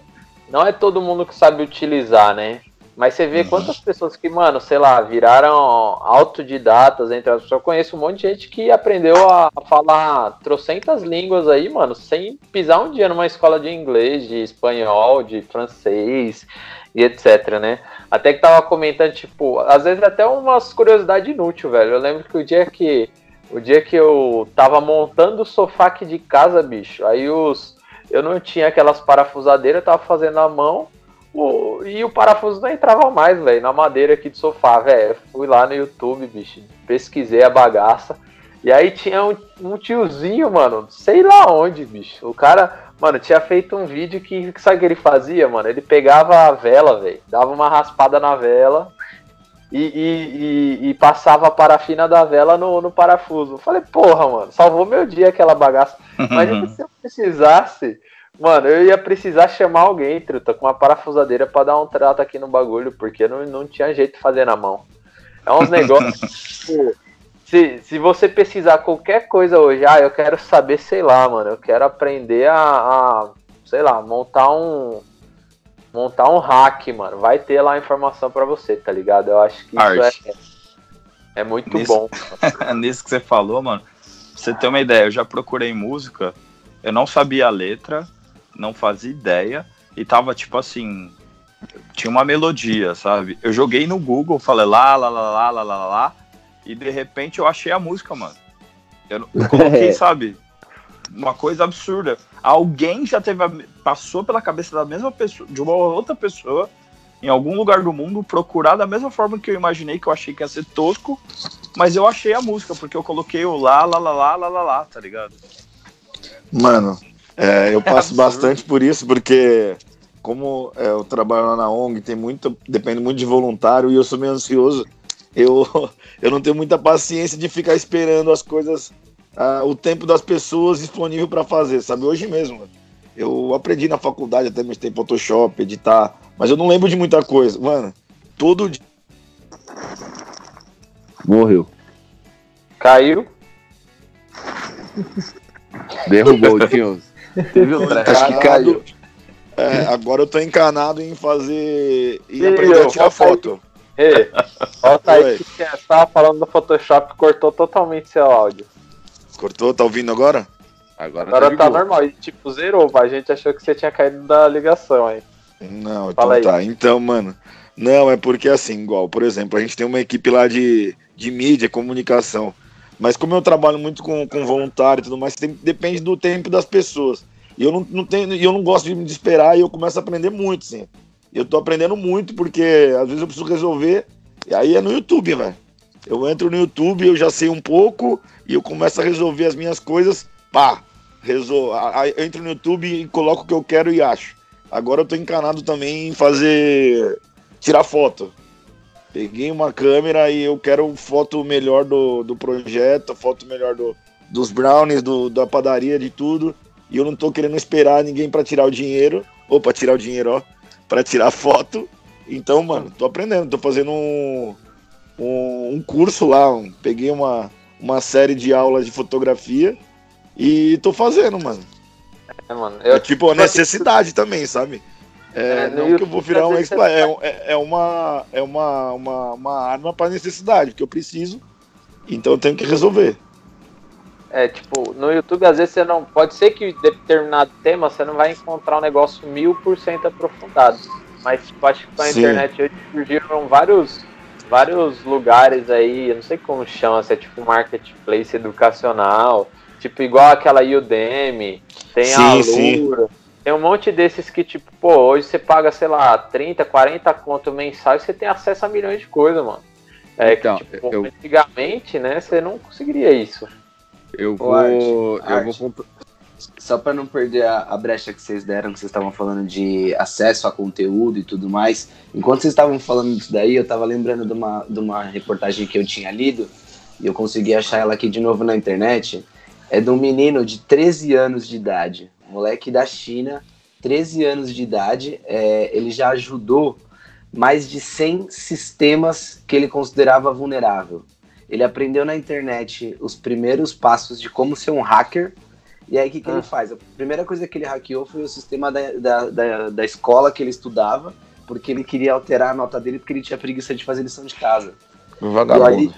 não é todo mundo que sabe utilizar, né? Mas você vê uhum. quantas pessoas que, mano, sei lá, viraram autodidatas entre as pessoas. Eu conheço um monte de gente que aprendeu a falar trocentas línguas aí, mano, sem pisar um dia numa escola de inglês, de espanhol, de francês e etc, né? Até que tava comentando, tipo, às vezes até umas curiosidades inúteis, velho. Eu lembro que o dia que o dia que eu tava montando o sofá aqui de casa, bicho, aí os eu não tinha aquelas parafusadeiras, eu tava fazendo a mão, o, e o parafuso não entrava mais, velho, na madeira aqui do sofá, velho. Fui lá no YouTube, bicho, pesquisei a bagaça. E aí tinha um, um, tiozinho, mano, sei lá onde, bicho. O cara, mano, tinha feito um vídeo que, sabe o que ele fazia, mano? Ele pegava a vela, velho, dava uma raspada na vela e, e, e, e, passava a parafina da vela no, no parafuso. falei, porra, mano, salvou meu dia aquela bagaça. Mas se eu precisasse Mano, eu ia precisar chamar alguém, truta, com uma parafusadeira para dar um trato aqui no bagulho, porque não, não tinha jeito de fazer na mão. É uns negócios. tipo, se, se você pesquisar qualquer coisa hoje, ah, eu quero saber, sei lá, mano, eu quero aprender a, a sei lá, montar um. Montar um hack, mano. Vai ter lá a informação para você, tá ligado? Eu acho que isso é, é muito nisso, bom. Nisso que você falou, mano, pra você ter uma ideia, eu já procurei música, eu não sabia a letra, não fazia ideia e tava tipo assim, tinha uma melodia, sabe? Eu joguei no Google, falei lá, lá, lá, lá, lá, lá, lá, e de repente eu achei a música, mano. Eu, eu coloquei, sabe? Uma coisa absurda. Alguém já teve, a, passou pela cabeça da mesma pessoa, de uma outra pessoa, em algum lugar do mundo, procurar da mesma forma que eu imaginei, que eu achei que ia ser tosco, mas eu achei a música, porque eu coloquei o lá, lá, lá, lá, lá, lá, lá, tá ligado? Mano, é, eu passo é bastante por isso, porque como é, eu trabalho lá na ONG, tem muito, depende muito de voluntário e eu sou meio ansioso. Eu, eu não tenho muita paciência de ficar esperando as coisas, uh, o tempo das pessoas disponível para fazer, sabe? Hoje mesmo, eu aprendi na faculdade até mexer em Photoshop, editar, mas eu não lembro de muita coisa. Mano, todo dia. Morreu. Caiu. Derrubou o Tinhoso. Teve um trecho. Acho que caiu. É, agora eu tô encanado em fazer. e aprender a tirar foto. Ei, volta aí que você tava falando do Photoshop cortou totalmente seu áudio. Cortou? Tá ouvindo agora? Agora, agora tá, tá normal. E tipo, zerou, a gente achou que você tinha caído da ligação aí. Não, então Fala tá. Aí. Então, mano. Não, é porque assim, igual, por exemplo, a gente tem uma equipe lá de, de mídia, comunicação. Mas como eu trabalho muito com, com voluntário e tudo mais, tem, depende do tempo das pessoas. E eu não, não tenho, eu não gosto de me esperar e eu começo a aprender muito, sim. Eu tô aprendendo muito porque às vezes eu preciso resolver. E aí é no YouTube, velho. Eu entro no YouTube, eu já sei um pouco e eu começo a resolver as minhas coisas. Pá, resolvo. Aí eu entro no YouTube e coloco o que eu quero e acho. Agora eu tô encanado também em fazer. tirar foto. Peguei uma câmera e eu quero foto melhor do, do projeto, foto melhor do, dos brownies, do, da padaria, de tudo. E eu não tô querendo esperar ninguém para tirar o dinheiro. Ou pra tirar o dinheiro, ó para tirar foto. Então, mano, tô aprendendo, tô fazendo um, um, um curso lá, um, peguei uma, uma série de aulas de fotografia e tô fazendo, mano. É, mano eu, é tipo a necessidade também, sabe? É, é, não que eu vou virar um expert, é, é, é, uma, é uma, uma, uma arma para necessidade, que eu preciso, então eu tenho que resolver. É, tipo, no YouTube às vezes você não. Pode ser que determinado tema você não vai encontrar um negócio mil por cento aprofundado. Mas tipo, acho que na internet hoje surgiram vários, vários lugares aí, eu não sei como chama, se é tipo marketplace educacional, tipo igual aquela Udemy, tem sim, a Lura. Tem um monte desses que, tipo, pô, hoje você paga, sei lá, 30, 40 conto mensal e você tem acesso a milhões de coisas, mano. É então, que, tipo, eu... antigamente, né, você não conseguiria isso. Eu vou. Arte, eu Arte. vou Só para não perder a, a, brecha que vocês deram, que vocês estavam falando de acesso a conteúdo e tudo mais. Enquanto vocês estavam falando disso daí, eu estava lembrando de uma, de uma reportagem que eu tinha lido, e eu consegui achar ela aqui de novo na internet. É de um menino de 13 anos de idade, moleque da China, 13 anos de idade. É, ele já ajudou mais de 100 sistemas que ele considerava vulnerável. Ele aprendeu na internet os primeiros passos de como ser um hacker. E aí, o que, que ah. ele faz? A primeira coisa que ele hackeou foi o sistema da, da, da, da escola que ele estudava, porque ele queria alterar a nota dele, porque ele tinha preguiça de fazer lição de casa. Vagabundo.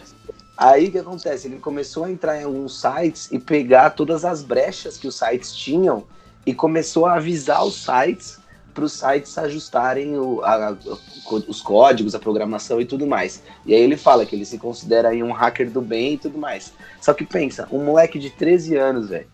Aí o que acontece? Ele começou a entrar em alguns sites e pegar todas as brechas que os sites tinham e começou a avisar os sites para os sites ajustarem o, a, a, os códigos, a programação e tudo mais. E aí ele fala que ele se considera aí um hacker do bem e tudo mais. Só que pensa, um moleque de 13 anos, velho.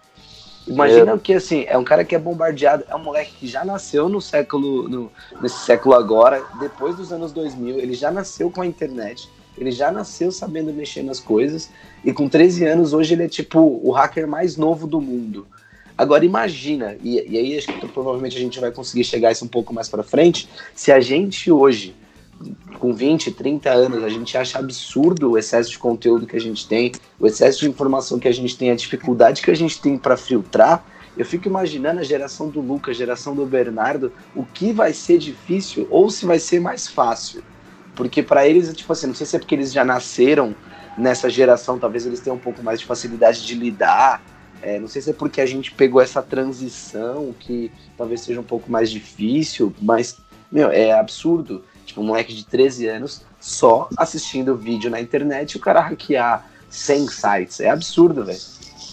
Imagina é. que assim, é um cara que é bombardeado, é um moleque que já nasceu no século, no, nesse século agora, depois dos anos 2000, ele já nasceu com a internet, ele já nasceu sabendo mexer nas coisas, e com 13 anos hoje ele é tipo o hacker mais novo do mundo. Agora imagina, e, e aí acho que provavelmente a gente vai conseguir chegar isso um pouco mais para frente, se a gente hoje, com 20, 30 anos, a gente acha absurdo o excesso de conteúdo que a gente tem, o excesso de informação que a gente tem, a dificuldade que a gente tem para filtrar, eu fico imaginando a geração do Lucas, a geração do Bernardo, o que vai ser difícil ou se vai ser mais fácil. Porque para eles, tipo assim, não sei se é porque eles já nasceram nessa geração, talvez eles tenham um pouco mais de facilidade de lidar é, não sei se é porque a gente pegou essa transição que talvez seja um pouco mais difícil, mas, meu, é absurdo. Tipo, um moleque de 13 anos só assistindo vídeo na internet e o cara hackear 100 sites. É absurdo, velho.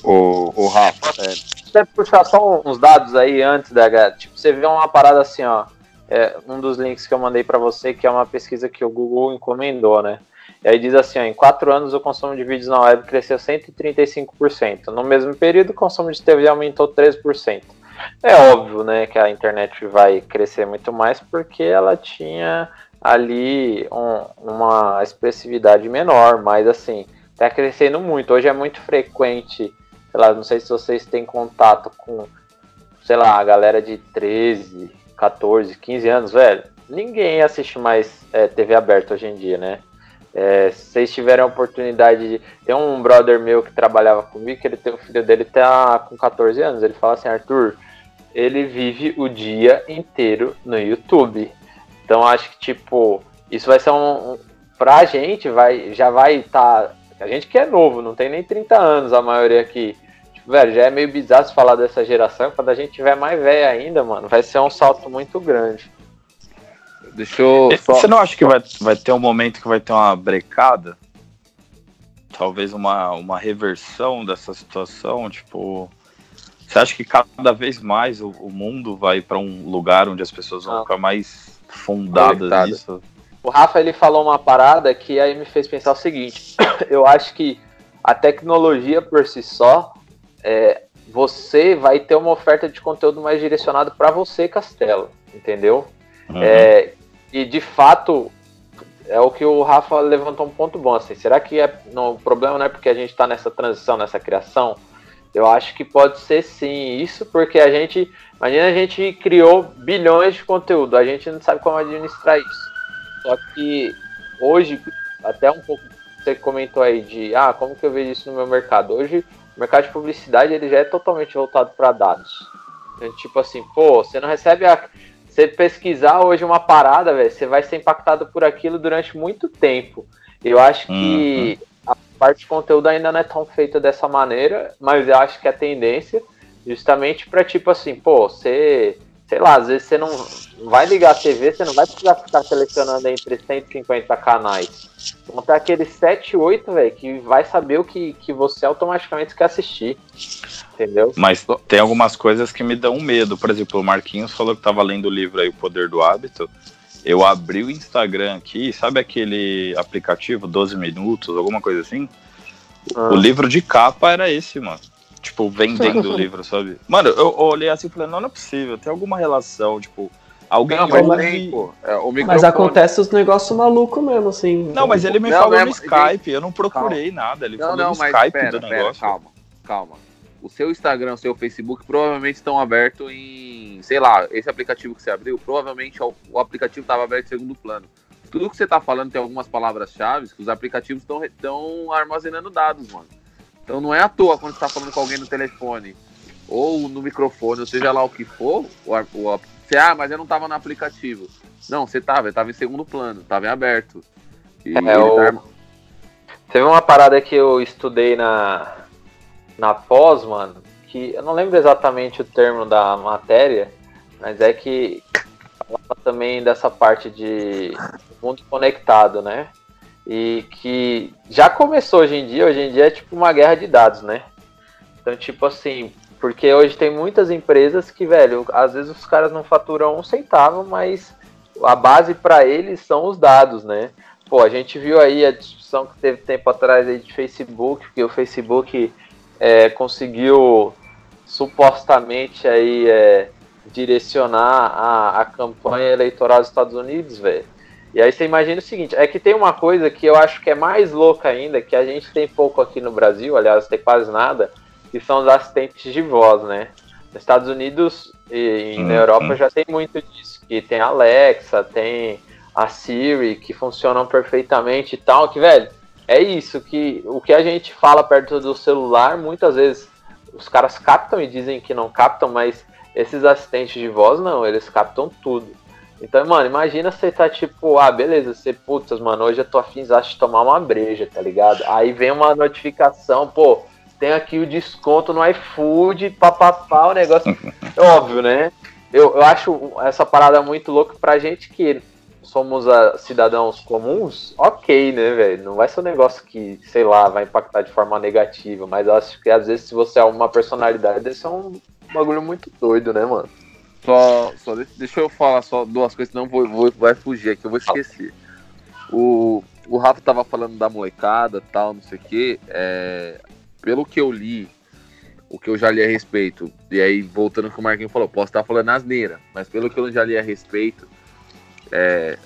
O, o Rafa, é, deve puxar só uns dados aí antes da. Tipo, você vê uma parada assim, ó. É, um dos links que eu mandei para você, que é uma pesquisa que o Google encomendou, né? E aí diz assim, ó, em quatro anos o consumo de vídeos na web cresceu 135%. No mesmo período, o consumo de TV aumentou 13%. É óbvio, né, que a internet vai crescer muito mais porque ela tinha ali um, uma expressividade menor, mas assim, tá crescendo muito. Hoje é muito frequente, sei lá, não sei se vocês têm contato com, sei lá, a galera de 13, 14, 15 anos, velho. Ninguém assiste mais é, TV aberta hoje em dia, né? É, se vocês tiverem a oportunidade de. Tem um brother meu que trabalhava comigo, que ele tem o filho dele tá com 14 anos. Ele fala assim, Arthur, ele vive o dia inteiro no YouTube. Então acho que, tipo, isso vai ser um. um pra gente, vai, já vai estar. Tá, a gente que é novo, não tem nem 30 anos a maioria aqui. Tipo, velho, já é meio bizarro falar dessa geração. Quando a gente tiver mais velho ainda, mano, vai ser um salto muito grande. Deixa eu. Só... Você não acha que vai, vai ter um momento que vai ter uma brecada? Talvez uma, uma reversão dessa situação? Tipo. Você acha que cada vez mais o, o mundo vai para um lugar onde as pessoas vão não. ficar mais fundadas nisso? O Rafa ele falou uma parada que aí me fez pensar o seguinte: eu acho que a tecnologia por si só, é, você vai ter uma oferta de conteúdo mais direcionado para você, Castelo, entendeu? Uhum. É, e de fato, é o que o Rafa levantou um ponto bom. Assim, será que é, não, o problema não é porque a gente está nessa transição, nessa criação? Eu acho que pode ser sim isso, porque a gente, imagina a gente criou bilhões de conteúdo, a gente não sabe como administrar isso. Só que hoje, até um pouco você comentou aí de, ah, como que eu vejo isso no meu mercado? Hoje, o mercado de publicidade ele já é totalmente voltado para dados. Então, tipo assim, pô, você não recebe a você pesquisar hoje uma parada, velho, você vai ser impactado por aquilo durante muito tempo. Eu acho que uhum. a parte de conteúdo ainda não é tão feita dessa maneira, mas eu acho que é a tendência justamente para tipo assim, pô, você, sei lá, às vezes você não vai ligar a TV, você não vai precisar ficar selecionando entre 150 canais. Vão ter aqueles 7, 8, velho, que vai saber o que, que você automaticamente quer assistir. Entendeu? Mas tem algumas coisas que me dão medo. Por exemplo, o Marquinhos falou que tava lendo o livro aí, O Poder do Hábito. Eu abri o Instagram aqui, sabe aquele aplicativo 12 minutos, alguma coisa assim? Ah. O livro de capa era esse, mano. Tipo, vendendo o livro, sabe? Mano, eu, eu olhei assim e falei, não, não é possível, tem alguma relação, tipo, Alguém não, mas, tem, pô, é, microfone... mas acontece os negócios malucos mesmo, assim. Não, mas ele me não, falou no Skype, eu não procurei calma. nada. Ele não, falou não, no mas Skype pera, do pera, negócio. Calma, calma. O seu Instagram, o seu Facebook provavelmente estão abertos em. Sei lá, esse aplicativo que você abriu, provavelmente o aplicativo estava aberto em segundo plano. Tudo que você está falando tem algumas palavras-chave que os aplicativos estão armazenando dados, mano. Então não é à toa quando você está falando com alguém no telefone ou no microfone, ou seja lá o que for, o, o, você, ah, mas eu não tava no aplicativo. Não, você tava, eu tava em segundo plano, tava em aberto. E é, o... tá... Teve uma parada que eu estudei na, na pós, mano, que eu não lembro exatamente o termo da matéria, mas é que falava também dessa parte de mundo conectado, né? E que já começou hoje em dia, hoje em dia é tipo uma guerra de dados, né? Então, tipo assim, porque hoje tem muitas empresas que, velho, às vezes os caras não faturam um centavo, mas a base para eles são os dados, né? Pô, a gente viu aí a discussão que teve tempo atrás aí de Facebook, que o Facebook é, conseguiu supostamente aí é, direcionar a, a campanha eleitoral dos Estados Unidos, velho. E aí você imagina o seguinte, é que tem uma coisa que eu acho que é mais louca ainda, que a gente tem pouco aqui no Brasil, aliás, tem quase nada, que são os assistentes de voz, né? Nos Estados Unidos e na Europa hum. já tem muito disso, que tem a Alexa, tem a Siri, que funcionam perfeitamente e tal, que, velho, é isso, que o que a gente fala perto do celular, muitas vezes os caras captam e dizem que não captam, mas esses assistentes de voz não, eles captam tudo. Então, mano, imagina você tá tipo, ah, beleza, você, putz, mano, hoje eu tô afim de tomar uma breja, tá ligado? Aí vem uma notificação, pô, tem aqui o desconto no iFood, papapá, o negócio. Óbvio, né? Eu, eu acho essa parada muito louca pra gente que somos a, cidadãos comuns, ok, né, velho? Não vai ser um negócio que, sei lá, vai impactar de forma negativa, mas eu acho que às vezes se você é uma personalidade, deve ser um bagulho muito doido, né, mano? Só, só deixa eu falar só duas coisas, senão vou, vou, vai fugir aqui, eu vou esquecer. O, o Rafa tava falando da molecada tal, não sei o quê. É, pelo que eu li, o que eu já li a respeito, e aí voltando que o Marquinhos falou, posso estar falando asneira, mas pelo que eu já li a respeito, é,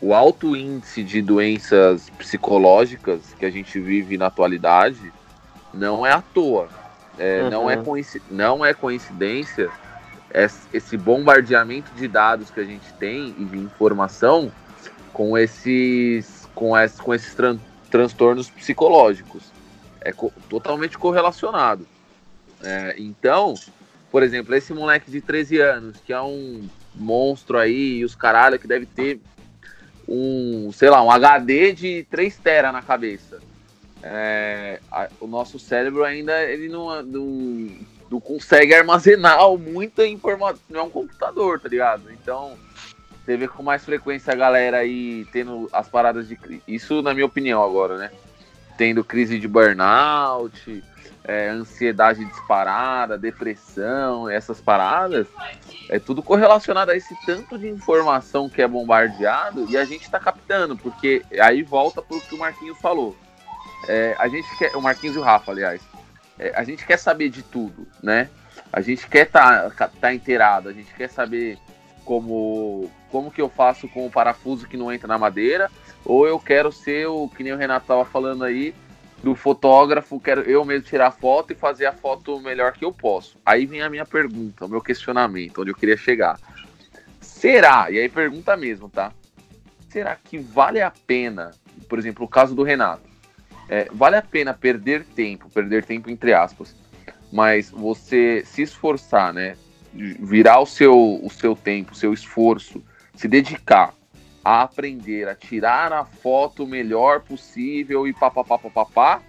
o alto índice de doenças psicológicas que a gente vive na atualidade não é à toa. É, uhum. não, é não é coincidência esse bombardeamento de dados que a gente tem e de informação com esses, com esses, com esses tran transtornos psicológicos é co totalmente correlacionado. É, então, por exemplo, esse moleque de 13 anos, que é um monstro aí, e os caralho, que deve ter um, sei lá, um HD de 3 tera na cabeça. É, a, o nosso cérebro ainda ele não, não, não consegue armazenar muita informação. Não é um computador, tá ligado? Então, você vê com mais frequência a galera aí tendo as paradas de. Isso, na minha opinião, agora, né? Tendo crise de burnout, é, ansiedade disparada, depressão, essas paradas. É tudo correlacionado a esse tanto de informação que é bombardeado e a gente está captando, porque aí volta para o que o Marquinhos falou. É, a gente quer, o Marquinhos e o Rafa, aliás, é, a gente quer saber de tudo, né? A gente quer estar tá, tá inteirado, a gente quer saber como como que eu faço com o parafuso que não entra na madeira, ou eu quero ser o que nem o Renato estava falando aí, do fotógrafo, quero eu mesmo tirar foto e fazer a foto melhor que eu posso. Aí vem a minha pergunta, o meu questionamento, onde eu queria chegar. Será, e aí pergunta mesmo, tá? Será que vale a pena, por exemplo, o caso do Renato, é, vale a pena perder tempo, perder tempo entre aspas, mas você se esforçar, né? Virar o seu, o seu tempo, o seu esforço se dedicar a aprender a tirar a foto melhor possível e papapá, papapá,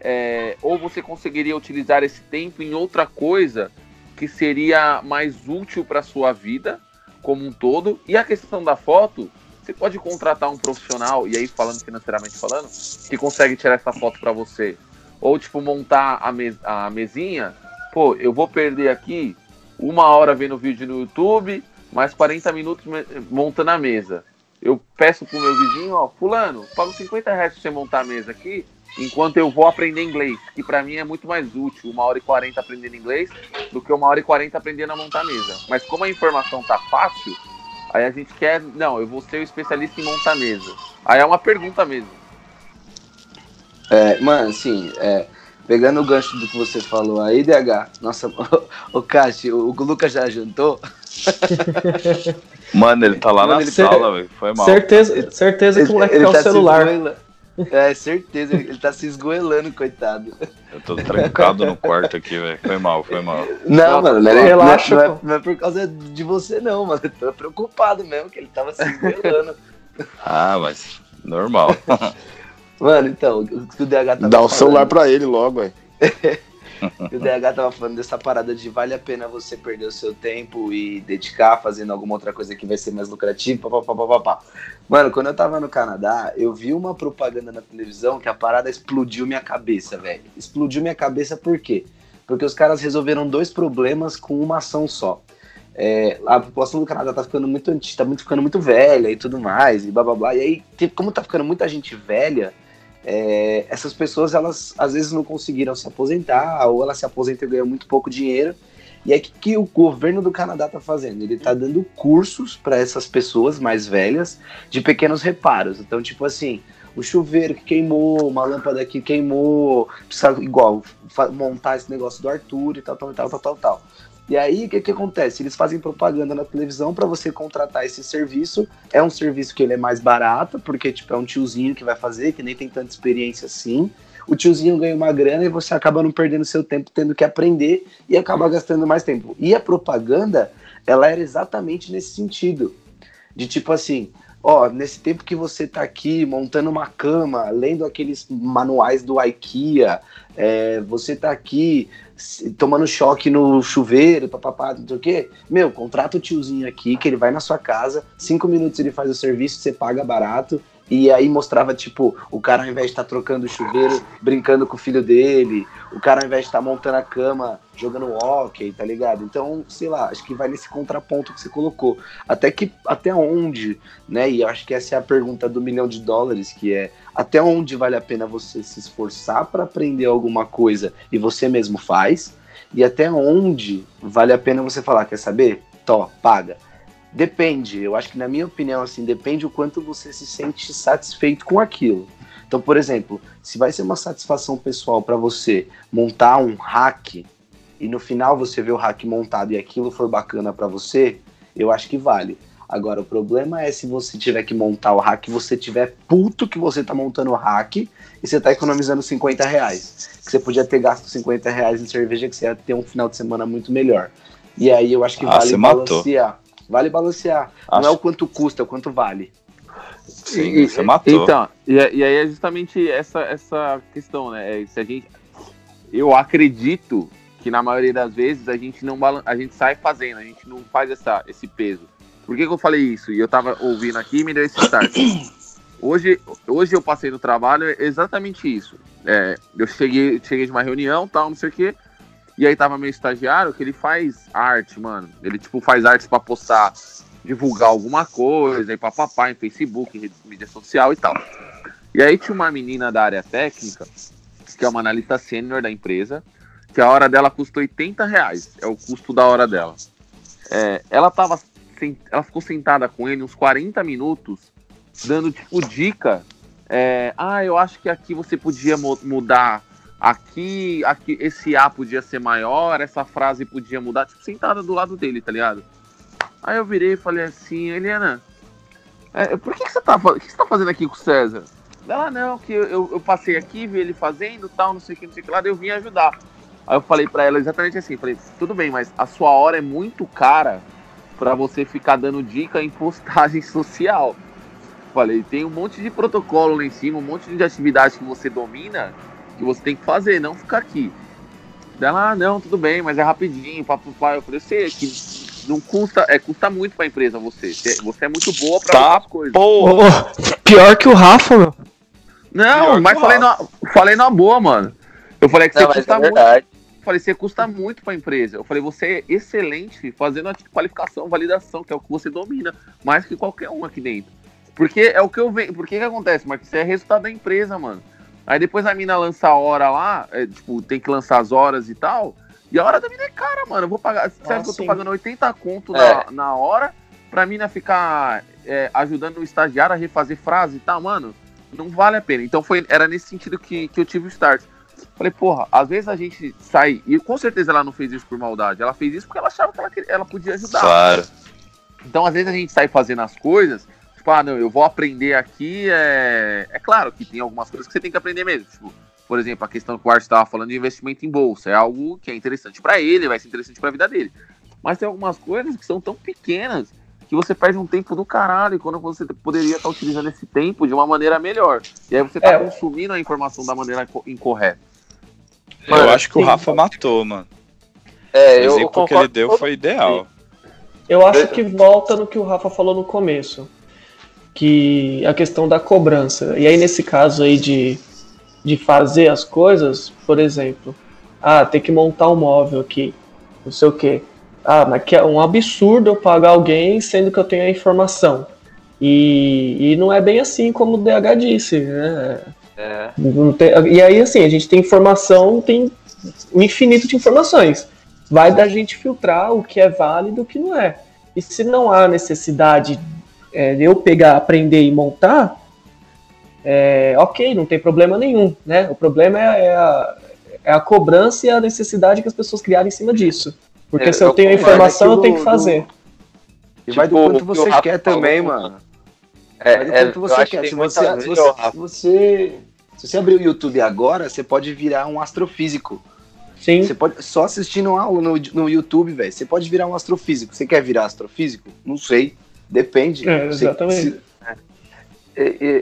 é, ou você conseguiria utilizar esse tempo em outra coisa que seria mais útil para sua vida como um todo. E a questão da foto, você pode contratar um profissional, e aí falando financeiramente falando, que consegue tirar essa foto para você. Ou tipo, montar a, mes a mesinha, pô, eu vou perder aqui uma hora vendo vídeo no YouTube, mais 40 minutos montando a mesa. Eu peço pro meu vizinho, ó, fulano, pago 50 reais pra você montar a mesa aqui, enquanto eu vou aprender inglês, que para mim é muito mais útil uma hora e 40 aprendendo inglês do que uma hora e 40 aprendendo a montar mesa. Mas como a informação tá fácil, aí a gente quer, não, eu vou ser o especialista em montar a mesa. Aí é uma pergunta mesmo. É, mano, assim, é, pegando o gancho do que você falou aí, DH, nossa, o, o Cássio, o, o Lucas já jantou? Mano, ele tá lá Mano, na sala, velho. Foi mal. Certeza, certeza que o moleque ele quer o tá celular. É, certeza, ele tá se esgoelando, coitado. Eu tô trancado no quarto aqui, velho. Foi mal, foi mal. Não, mano, não é, relaxa, não é, não, é, é, por causa de você, não, mano. Eu tô preocupado mesmo, que ele tava se esgoelando. ah, mas normal. Mano, então, o que o DH tava Dá o celular pra ele logo, velho. E o DH tava falando dessa parada de vale a pena você perder o seu tempo e dedicar fazendo alguma outra coisa que vai ser mais lucrativa, papapá. Mano, quando eu tava no Canadá, eu vi uma propaganda na televisão que a parada explodiu minha cabeça, velho. Explodiu minha cabeça por quê? Porque os caras resolveram dois problemas com uma ação só. É, a população do Canadá tá ficando muito tá muito ficando muito velha e tudo mais, e blá blá blá. E aí, como tá ficando muita gente velha, é, essas pessoas elas às vezes não conseguiram se aposentar ou elas se aposentam e ganham muito pouco dinheiro. E o que, que o governo do Canadá está fazendo? Ele está dando cursos para essas pessoas mais velhas de pequenos reparos. Então, tipo assim, o chuveiro que queimou, uma lâmpada que queimou, precisa igual montar esse negócio do Arthur e tal, tal, tal, tal, tal, tal. E aí, o que, que acontece? Eles fazem propaganda na televisão para você contratar esse serviço. É um serviço que ele é mais barato, porque tipo, é um tiozinho que vai fazer, que nem tem tanta experiência assim. O tiozinho ganha uma grana e você acaba não perdendo seu tempo tendo que aprender e acaba gastando mais tempo. E a propaganda, ela era exatamente nesse sentido. De tipo assim, ó, nesse tempo que você tá aqui montando uma cama, lendo aqueles manuais do IKEA, é, você tá aqui tomando choque no chuveiro, papapá, não sei o quê. Meu, contrata o tiozinho aqui, que ele vai na sua casa, cinco minutos ele faz o serviço, você paga barato, e aí mostrava, tipo, o cara ao invés de estar tá trocando o chuveiro, brincando com o filho dele, o cara ao invés de estar tá montando a cama, jogando hockey, tá ligado? Então, sei lá, acho que vai nesse contraponto que você colocou. Até que até onde, né? E acho que essa é a pergunta do milhão de dólares, que é até onde vale a pena você se esforçar para aprender alguma coisa e você mesmo faz, e até onde vale a pena você falar, quer saber? Tó, paga Depende, eu acho que na minha opinião, assim, depende o quanto você se sente satisfeito com aquilo. Então, por exemplo, se vai ser uma satisfação pessoal para você montar um hack e no final você vê o hack montado e aquilo for bacana para você, eu acho que vale. Agora, o problema é se você tiver que montar o hack, você tiver puto que você tá montando o hack e você tá economizando 50 reais. Que você podia ter gasto 50 reais em cerveja, que você ia ter um final de semana muito melhor. E aí eu acho que ah, vale balancear. Matou. Vale balancear. Acho... Não é o quanto custa, é o quanto vale. Sim, e, você matou. Então, e, e, aí é justamente essa, essa questão, né? É, se a gente, eu acredito que na maioria das vezes a gente não a gente sai fazendo, a gente não faz essa, esse peso. Por que, que eu falei isso? E eu tava ouvindo aqui e me deu esse start. Hoje, hoje eu passei no trabalho é exatamente isso. É, eu cheguei, cheguei de uma reunião, tal, não sei o quê. E aí tava meu estagiário que ele faz arte, mano. Ele tipo faz artes para postar, divulgar alguma coisa, e papapá em Facebook, em mídia social e tal. E aí tinha uma menina da área técnica, que é uma analista sênior da empresa, que a hora dela custa 80 reais. É o custo da hora dela. É, ela tava. Ela ficou sentada com ele uns 40 minutos dando tipo dica. É, ah, eu acho que aqui você podia mudar. Aqui, aqui, esse A podia ser maior, essa frase podia mudar, tipo, sentada do lado dele, tá ligado? Aí eu virei e falei assim, Helena, é, por que, que, você tá, que, você tá fazendo aqui com o César? Ela, não, que eu, eu, passei aqui, vi ele fazendo tal, não sei o que, não sei o que lá, eu vim ajudar. Aí eu falei para ela exatamente assim, falei, tudo bem, mas a sua hora é muito cara para você ficar dando dica em postagem social. Falei, tem um monte de protocolo lá em cima, um monte de atividade que você domina, que você tem que fazer, não ficar aqui. Dela, ah, não, tudo bem, mas é rapidinho, papo pai. Eu falei, eu sei que não custa, é, custa muito pra empresa você. Você é muito boa pra tá, as coisas. Porra. pior que o Rafa, meu. Não, pior mas falei na, falei na boa, mano. Eu falei que não, você custa é muito. Eu falei, você custa muito pra empresa. Eu falei, você é excelente fazendo a qualificação, validação, que é o que você domina, mais que qualquer um aqui dentro. Porque é o que eu vejo. Porque que acontece, Marcos? Isso é resultado da empresa, mano. Aí depois a mina lança a hora lá, é, tipo, tem que lançar as horas e tal. E a hora da mina é cara, mano. Eu vou pagar. Sério ah, que eu tô pagando 80 conto é. na, na hora pra mina ficar é, ajudando o estagiário a refazer frase e tal, mano. Não vale a pena. Então foi, era nesse sentido que, que eu tive o start. Falei, porra, às vezes a gente sai. E com certeza ela não fez isso por maldade. Ela fez isso porque ela achava que ela, ela podia ajudar. Claro. Então, às vezes a gente sai fazendo as coisas tipo, ah, não, eu vou aprender aqui. É, é claro que tem algumas coisas que você tem que aprender mesmo. Tipo, por exemplo, a questão que o Art estava falando de investimento em bolsa. É algo que é interessante para ele, vai ser interessante para a vida dele. Mas tem algumas coisas que são tão pequenas que você perde um tempo do caralho quando você poderia estar tá utilizando esse tempo de uma maneira melhor. E aí você está é. consumindo a informação da maneira incorreta. eu acho que sim. o Rafa matou, mano. É, o exemplo que ele deu foi ideal. Eu acho que volta no que o Rafa falou no começo que a questão da cobrança. E aí, nesse caso aí de, de fazer as coisas, por exemplo, ah, tem que montar um móvel aqui, não sei o quê. Ah, mas que é um absurdo eu pagar alguém sendo que eu tenho a informação. E, e não é bem assim como o DH disse, né? É. Tem, e aí, assim, a gente tem informação, tem um infinito de informações. Vai da gente filtrar o que é válido e o que não é. E se não há necessidade é, eu pegar, aprender e montar, é, ok, não tem problema nenhum, né? O problema é, é, a, é a cobrança e a necessidade que as pessoas criaram em cima disso. Porque é, se eu tenho a informação, eu tenho que fazer. E vai do tipo, quanto você quer também, mano. É, vai do quanto você quer. Se você, se você, você, se você abrir o YouTube agora, você pode virar um astrofísico. Sim. Você pode só assistindo aula no, no YouTube, velho. Você pode virar um astrofísico. Você quer virar astrofísico? Não sei. Depende. É, exatamente.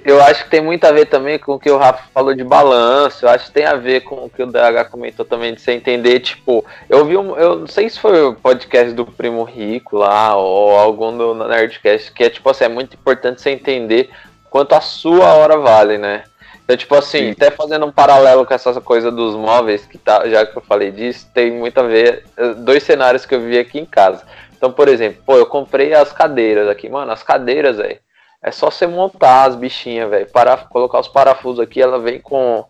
Eu acho que tem muito a ver também com o que o Rafa falou de balanço. Eu acho que tem a ver com o que o DH comentou também de você entender, tipo, eu vi um, eu não sei se foi o podcast do Primo Rico lá ou algum do Nerdcast, que é tipo assim, é muito importante você entender quanto a sua hora vale, né? Então, tipo assim, Sim. até fazendo um paralelo com essa coisa dos móveis, que tá, já que eu falei disso, tem muito a ver. Eh, dois cenários que eu vi aqui em casa. Então, por exemplo, pô, eu comprei as cadeiras aqui, mano, as cadeiras, velho. É só você montar as bichinhas, velho. Para colocar os parafusos aqui, ela vem com,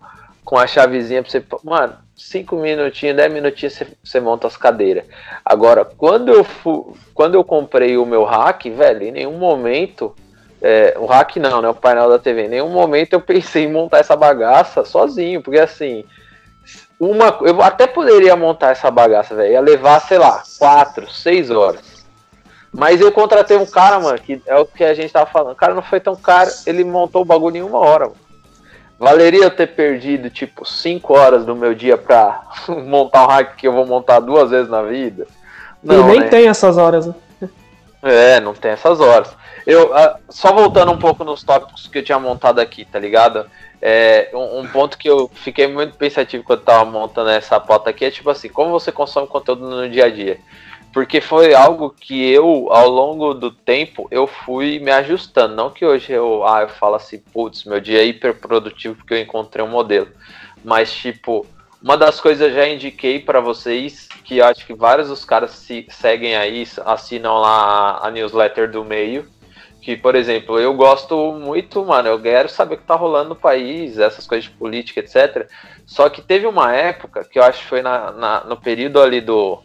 com a chavezinha pra você. Mano, 5 minutinhos, 10 minutinhos você, monta as cadeiras. Agora, quando eu, fu, quando eu comprei o meu rack, velho, em nenhum momento. É, o rack não, né? O painel da TV. Em nenhum momento eu pensei em montar essa bagaça sozinho, porque assim, uma, eu até poderia montar essa bagaça, velho. Ia levar, sei lá, quatro, seis horas. Mas eu contratei um cara, mano, que é o que a gente tava falando. O cara não foi tão caro, ele montou o bagulho em uma hora, mano. Valeria eu ter perdido, tipo, cinco horas do meu dia pra montar um hack que eu vou montar duas vezes na vida? Não, e nem né? tem essas horas, né? É, não tem essas horas. Eu, uh, só voltando um pouco nos tópicos que eu tinha montado aqui, tá ligado? É, um, um, ponto que eu fiquei muito pensativo quando tava montando essa pauta aqui é tipo assim, como você consome conteúdo no dia a dia? porque foi algo que eu, ao longo do tempo, eu fui me ajustando. Não que hoje eu, ah, eu falo assim, putz, meu dia é hiper produtivo porque eu encontrei um modelo. Mas, tipo, uma das coisas eu já indiquei para vocês, que acho que vários dos caras se seguem aí, assinam lá a newsletter do meio. Que, por exemplo, eu gosto muito, mano, eu quero saber o que tá rolando no país, essas coisas de política, etc. Só que teve uma época, que eu acho que foi na, na no período ali do,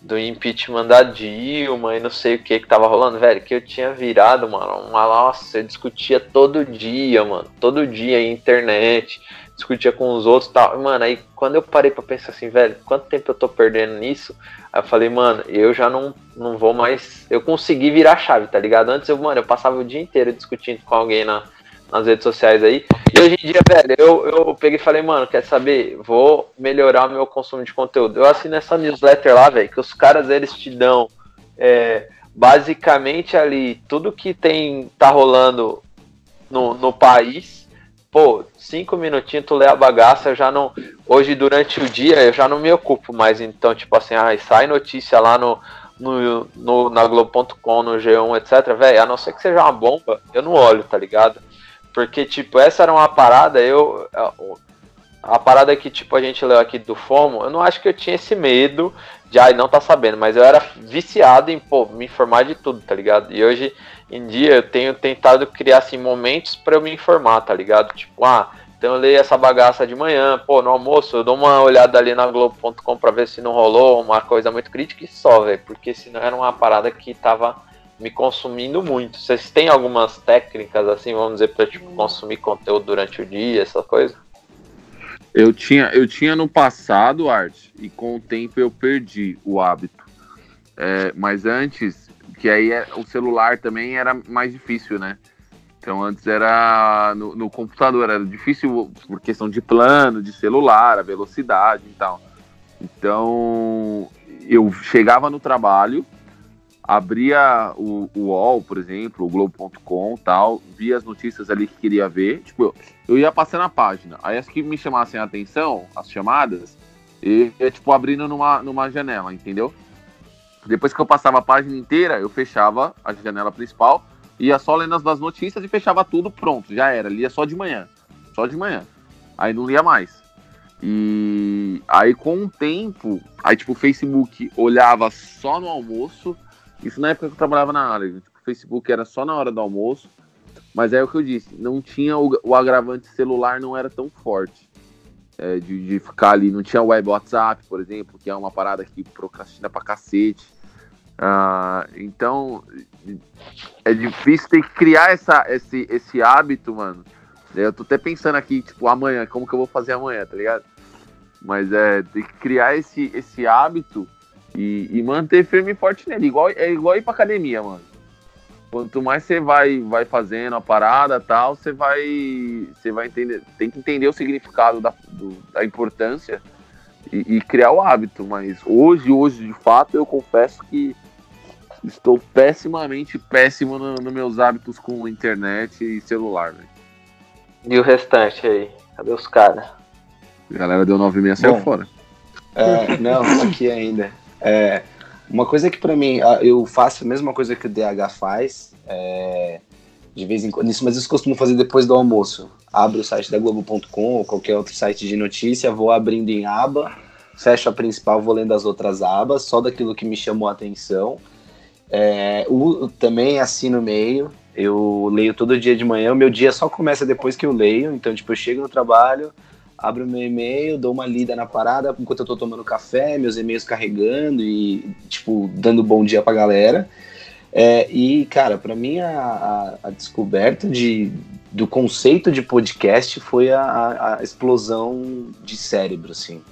do impeachment da Dilma e não sei o que que tava rolando, velho, que eu tinha virado, mano, uma, nossa, eu discutia todo dia, mano, todo dia em internet, discutia com os outros e tal. Mano, aí quando eu parei pra pensar assim, velho, quanto tempo eu tô perdendo nisso? Aí eu falei, mano, eu já não, não vou mais. Eu consegui virar a chave, tá ligado? Antes eu, mano, eu passava o dia inteiro discutindo com alguém na, nas redes sociais aí. E hoje em dia, velho, eu, eu peguei e falei, mano, quer saber? Vou melhorar o meu consumo de conteúdo. Eu assino essa newsletter lá, velho, que os caras eles te dão é, basicamente ali tudo que tem, tá rolando no, no país pô, cinco minutinhos tu lê a bagaça, eu já não. Hoje, durante o dia, eu já não me ocupo mais. Então, tipo assim, ah, sai notícia lá no, no, no na Globo.com, no G1, etc. Velho, a não ser que seja uma bomba, eu não olho, tá ligado? Porque, tipo, essa era uma parada, eu. A parada que, tipo, a gente leu aqui do FOMO, eu não acho que eu tinha esse medo de, ai, não tá sabendo, mas eu era viciado em, pô, me informar de tudo, tá ligado? E hoje em dia eu tenho tentado criar assim momentos para eu me informar, tá ligado? Tipo, ah, então eu leio essa bagaça de manhã, pô, no almoço eu dou uma olhada ali na Globo.com para ver se não rolou uma coisa muito crítica e só, velho, porque senão era uma parada que tava me consumindo muito. Vocês têm algumas técnicas assim, vamos dizer, para tipo consumir conteúdo durante o dia, essa coisa? Eu tinha, eu tinha no passado, Arte, e com o tempo eu perdi o hábito. É, mas antes que aí é, o celular também era mais difícil, né? Então antes era no, no, computador, era difícil por questão de plano, de celular, a velocidade e tal. Então eu chegava no trabalho, abria o, o UOL, por exemplo, o Globo.com tal, via as notícias ali que queria ver. Tipo, eu, eu ia passando a página. Aí as que me chamassem a atenção, as chamadas, eu ia tipo abrindo numa, numa janela, entendeu? Depois que eu passava a página inteira, eu fechava a janela principal, ia só lendo as notícias e fechava tudo, pronto, já era. Lia só de manhã. Só de manhã. Aí não lia mais. E aí com o tempo, aí tipo o Facebook olhava só no almoço. Isso na época que eu trabalhava na área. Tipo, o Facebook era só na hora do almoço. Mas é o que eu disse, não tinha o, o agravante celular não era tão forte. É, de, de, ficar ali, não tinha web WhatsApp, por exemplo, que é uma parada que procrastina pra cacete. Uh, então, é difícil ter que criar essa, esse, esse hábito, mano. Eu tô até pensando aqui, tipo, amanhã, como que eu vou fazer amanhã, tá ligado? Mas é, tem que criar esse, esse hábito e, e manter firme e forte nele. Igual, é igual ir pra academia, mano. Quanto mais você vai, vai fazendo a parada tal, você vai. Você vai entender. Tem que entender o significado da, do, da importância e, e criar o hábito. Mas hoje, hoje, de fato, eu confesso que Estou pessimamente péssimo nos no meus hábitos com internet e celular, velho. E o restante aí? Cadê os caras? A galera deu 9 e meia saiu fora. É, não, aqui ainda. É, uma coisa que para mim, eu faço a mesma coisa que o DH faz, é, de vez em quando, isso, mas isso costumo fazer depois do almoço. Abro o site da Globo.com ou qualquer outro site de notícia, vou abrindo em aba, fecho a principal, vou lendo as outras abas, só daquilo que me chamou a atenção. É, o, também assim no meio. Eu leio todo dia de manhã. O meu dia só começa depois que eu leio. Então, tipo, eu chego no trabalho, abro meu e-mail, dou uma lida na parada enquanto eu tô tomando café, meus e-mails carregando e, tipo, dando bom dia pra galera. É, e, cara, para mim a, a, a, descoberta de, do conceito de podcast foi a, a, explosão de cérebro, assim.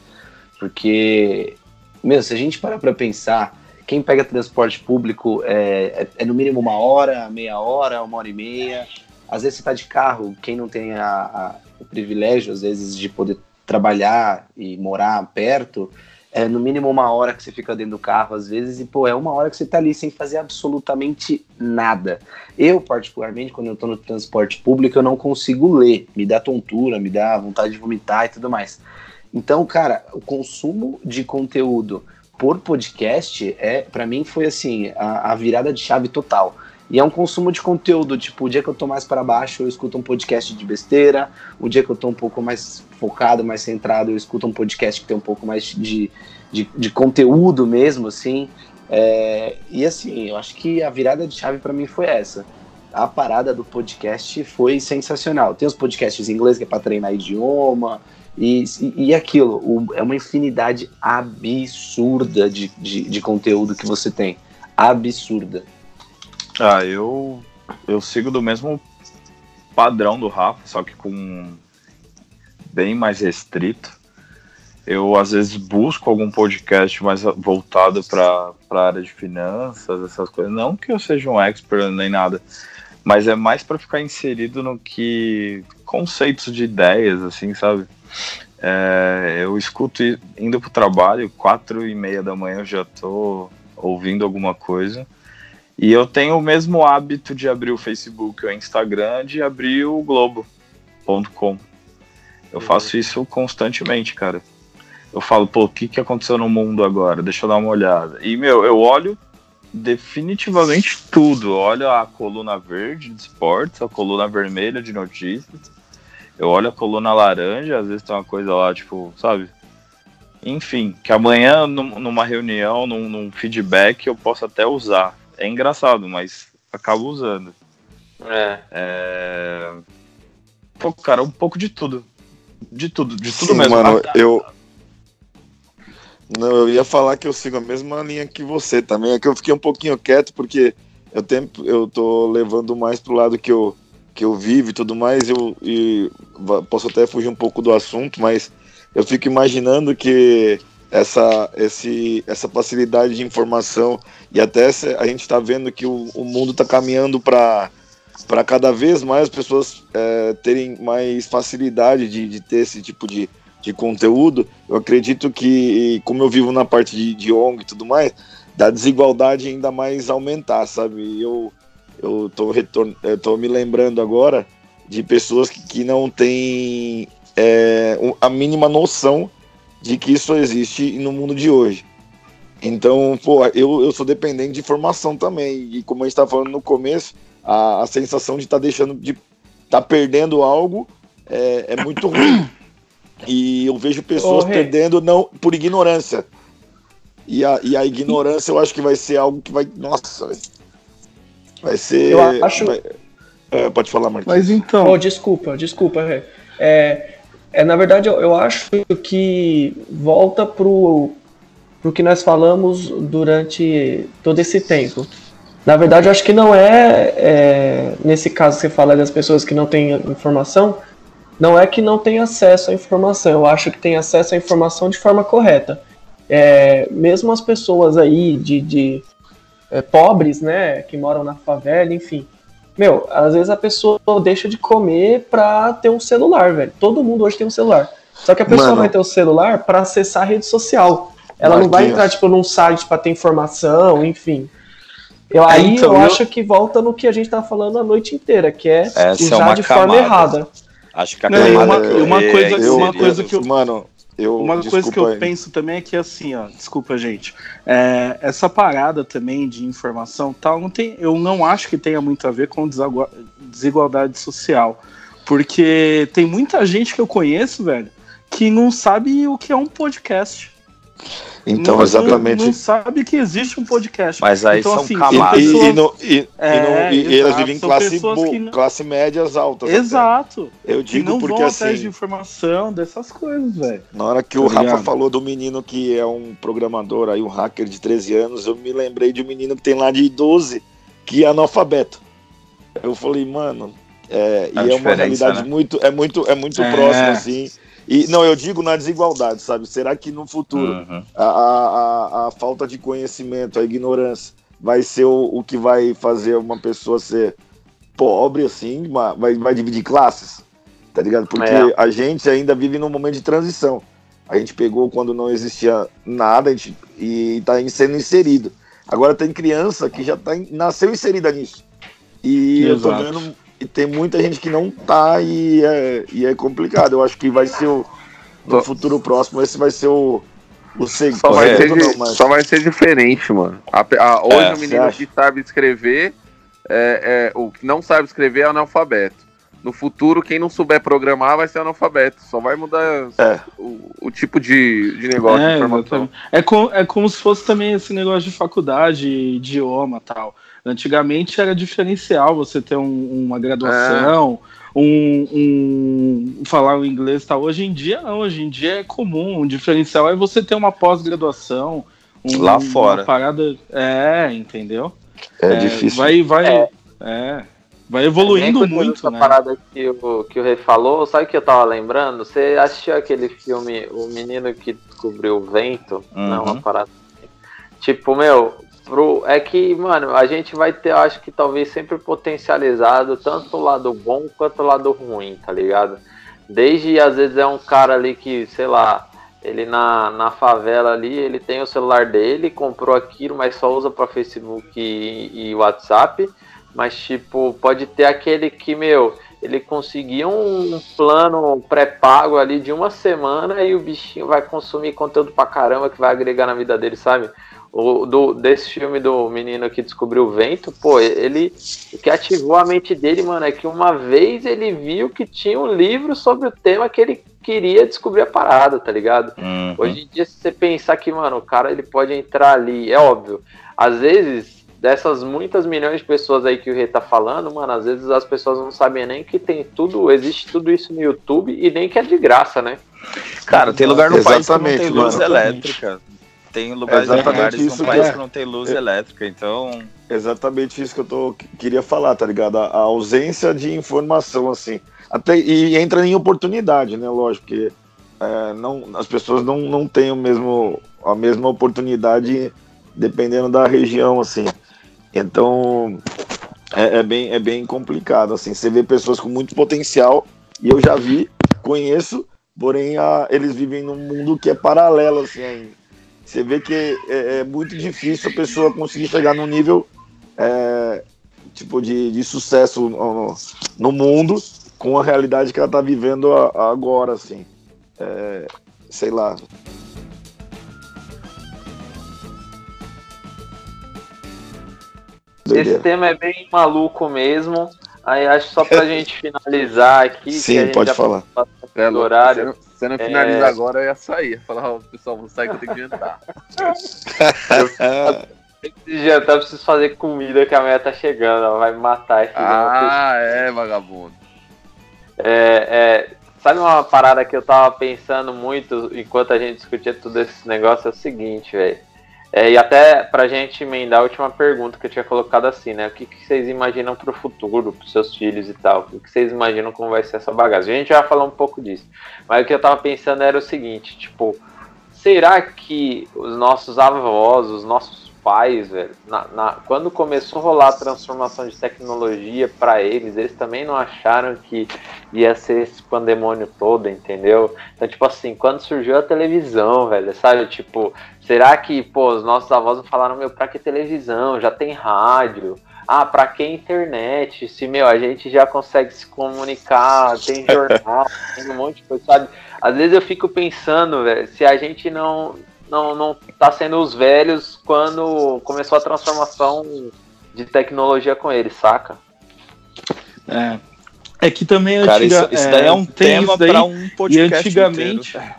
Porque, meu, se a gente parar pra pensar quem pega transporte público é, é, é, no mínimo uma hora, meia hora, uma hora e meia. Às vezes você está de carro, quem não tem a, privilégio, às vezes, de poder trabalhar e morar perto, é no mínimo uma hora que você fica dentro do carro, às vezes, e pô, é uma hora que você está ali sem fazer absolutamente nada. Eu, particularmente, quando eu estou no transporte público, eu não consigo ler. Me dá tontura, me dá vontade de vomitar e tudo mais. Então, cara, o consumo de conteúdo por podcast, é para mim foi assim, a, a, virada de chave total. E é um consumo de conteúdo, tipo, o dia que eu tô mais para baixo, eu escuto um podcast de besteira, o dia que eu tô um pouco mais focado, mais centrado, eu escuto um podcast que tem um pouco mais de, de, de conteúdo mesmo, assim. É, e assim, eu acho que a virada de chave para mim foi essa. A parada do podcast foi sensacional. Tem os podcasts em inglês que é para treinar idioma, e, e, e aquilo, o, é uma infinidade absurda de, de, de, conteúdo que você tem. Absurda. Ah, eu, eu sigo do mesmo padrão do Rafa, só que com bem mais restrito. Eu às vezes busco algum podcast mais voltado para a área de finanças, essas coisas. Não que eu seja um expert nem nada, mas é mais para ficar inserido no que conceitos de ideias, assim, sabe? É, eu escuto indo para o trabalho, quatro e meia da manhã eu já estou ouvindo alguma coisa. E eu tenho o mesmo hábito de abrir o Facebook ou o Instagram, de abrir o Globo.com. Eu uhum. faço isso constantemente, cara. Eu falo, pô, o que, que aconteceu no mundo agora? Deixa eu dar uma olhada. E, meu, eu olho definitivamente tudo. Eu olho a coluna verde de esportes, a coluna vermelha de notícias, eu olho a coluna laranja, às vezes tem uma coisa lá, tipo, sabe? Enfim, que amanhã numa reunião, num, num feedback, eu posso até usar. É engraçado, mas acabo usando. É. é... Pô, cara, um pouco de tudo. De tudo, de tudo Sim, mesmo. Mano, ah, eu. Não, eu ia falar que eu sigo a mesma linha que você também. É que eu fiquei um pouquinho quieto porque eu, tenho, eu tô levando mais pro lado que eu que eu vivo e tudo mais, eu e posso até fugir um pouco do assunto, mas eu fico imaginando que essa, esse, essa facilidade de informação e até a gente está vendo que o, o mundo está caminhando para para cada vez mais as pessoas é, terem mais facilidade de, de ter esse tipo de, de conteúdo, eu acredito que, como eu vivo na parte de, de ONG e tudo mais, da desigualdade ainda mais aumentar, sabe? Eu, eu tô, retorn... tô me lembrando agora de pessoas que, que não têm é, a mínima noção de que isso existe no mundo de hoje. Então, pô, eu, eu sou dependente de informação também. E como a gente estava falando no começo, a, a sensação de estar tá deixando de tá perdendo algo é, é muito ruim. E eu vejo pessoas perdendo não por ignorância. E a, e a ignorância eu acho que vai ser algo que vai. Nossa, Vai ser. Eu acho. Vai... É, pode falar, Marcos. Mas então. Oh, desculpa, desculpa. É, é, na verdade, eu, eu acho que volta pro, pro que nós falamos durante todo esse tempo. Na verdade, eu acho que não é, é, nesse caso que você fala das pessoas que não têm informação, não é que não tem acesso à informação, eu acho que tem acesso à informação de forma correta. É, mesmo as pessoas aí de, de é, pobres, né, que moram na favela, enfim. Meu, às vezes a pessoa deixa de comer pra ter um celular, velho. Todo mundo hoje tem um celular. Só que a pessoa Mano. vai ter o um celular para acessar a rede social. Ela não vai entrar, tipo, num site para ter informação, enfim. Eu, é, aí então, eu, eu, acho que volta no que a gente tá falando a noite inteira, que é Essa é usar é de camada. forma errada. Acho que a camada uma, uma coisa, é, uma coisa que eu, mano, eu, Uma coisa que eu aí. penso também é que assim, ó, desculpa, gente. É, essa parada também de informação tal, não tem, eu não acho que tenha muito a ver com desigualdade social. Porque tem muita gente que eu conheço, velho, que não sabe o que é um podcast. Então, não, exatamente. Não, não, sabe que existe um podcast. Mas aí então, são assim, camadas. E, e, no, e, é, e, elas vivem em classe, não... classe médias altas. Exato. Até. Eu digo não porque vão assim. atrás de informação dessas coisas, velho. Na hora que tá o ligado? Rafa falou do menino que é um programador, aí um hacker de 13 anos, eu me lembrei de um menino que tem lá de 12, que é analfabeto. Eu falei, mano, é, e é uma realidade né? muito, é muito, é muito é. próxima, assim. E não, eu digo na desigualdade, sabe? Será que no futuro uhum. a, a, a, falta de conhecimento, a ignorância, vai ser o, o que vai fazer uma pessoa ser pobre, assim, vai, vai dividir classes? Tá ligado? Porque é. a gente ainda vive num momento de transição. A gente pegou quando não existia nada a gente, e está sendo inserido. Agora tem criança que já tá, nasceu inserida nisso. E Exato. eu tô vendo e tem muita gente que não tá e é, e é complicado. Eu acho que vai ser o. No futuro próximo, esse vai ser o, Você só, vai ser, não, mas... só vai ser diferente, mano. A, a, hoje é, o menino que sabe escrever, é, é, o que não sabe escrever é analfabeto. No futuro, quem não souber programar vai ser analfabeto. Só vai mudar é. o, o, tipo de, de negócio é, de. É, com, é como se fosse também esse negócio de faculdade, idioma tal. Antigamente era diferencial você ter um, uma graduação, é. um, um, falar o inglês tal. Hoje em dia não, hoje em dia é comum. O diferencial é você ter uma pós-graduação. Um, Lá fora. Uma parada. É, entendeu? É, é difícil. Vai, vai. É. é. Vai evoluindo é muito, essa né? parada que o, que o Rei falou, sabe o que eu tava lembrando? Você assistiu aquele filme O Menino que Descobriu o Vento? Uhum. Não, uma parada assim. Tipo, meu, pro, é que, mano, a gente vai ter, acho que talvez sempre potencializado tanto o lado bom quanto o lado ruim, tá ligado? Desde, às vezes, é um cara ali que, sei lá, ele na, na favela ali, ele tem o celular dele, comprou aquilo, mas só usa para Facebook e, e WhatsApp mas, tipo, pode ter aquele que, meu, ele conseguiu um plano pré-pago ali de uma semana e o bichinho vai consumir conteúdo pra caramba que vai agregar na vida dele, sabe? O, do, desse filme do menino que descobriu o vento, pô, ele. O que ativou a mente dele, mano, é que uma vez ele viu que tinha um livro sobre o tema que ele queria descobrir a parada, tá ligado? Uhum. Hoje em dia, se você pensar que, mano, o cara ele pode entrar ali, é óbvio. Às vezes dessas muitas milhões de pessoas aí que o Rei tá falando, mano, às vezes as pessoas não sabem nem que tem tudo, existe tudo isso no YouTube e nem que é de graça, né? Cara, tem lugar no país que não tem luz elétrica. Tem lugares, lugares isso no país é. que não tem luz é. elétrica, então. Exatamente isso que eu tô, queria falar, tá ligado? A, a ausência de informação, assim. Até, e entra em oportunidade, né? Lógico, porque é, não, as pessoas não, não têm o mesmo, a mesma oportunidade dependendo da região, assim. Então é, é, bem, é bem complicado. Assim, você vê pessoas com muito potencial, e eu já vi, conheço, porém a, eles vivem num mundo que é paralelo. Assim, Você vê que é, é, muito difícil a pessoa conseguir chegar num nível é, tipo de, de sucesso no, no, mundo com a realidade que ela está vivendo a, agora, assim. É, sei lá, Esse tema é bem maluco mesmo. Aí acho só pra gente finalizar aqui. Sim, pode falar. É, horário. Se não, não finaliza é... agora, eu ia sair. Ia falar, oh, pessoal, vou sair que eu tenho que jantar. Esse jantar eu preciso fazer comida que a mulher tá chegando, ela vai me matar. Ah, é, vagabundo. É, é, sabe uma parada que eu tava pensando muito enquanto a gente discutia tudo esse negócio? É o seguinte, velho é, e até pra gente emendar a última pergunta que eu tinha colocado assim, né? O que, que vocês imaginam pro futuro, pros seus filhos e tal? O que vocês imaginam como vai ser essa bagagem? A gente já falou um pouco disso. Mas o que eu tava pensando era o seguinte, tipo, será que os nossos avós, os nossos pais, velho, na, na, quando começou a rolar a transformação de tecnologia para eles, eles também não acharam que ia ser esse pandemônio todo, entendeu? Então, tipo assim, quando surgiu a televisão, velho, sabe? Tipo, será que, pô, os nossos avós não falaram, meu, pra que televisão? Já tem rádio. Ah, pra que internet? Se, meu, a gente já consegue se comunicar, tem jornal, tem um monte de coisa, sabe? Às vezes eu fico pensando, velho, se a gente não não, não tá sendo os velhos quando começou a transformação de tecnologia com eles, saca? É. É que também Cara, antiga, isso, isso daí é, é um tema para um podcast e antigamente, é.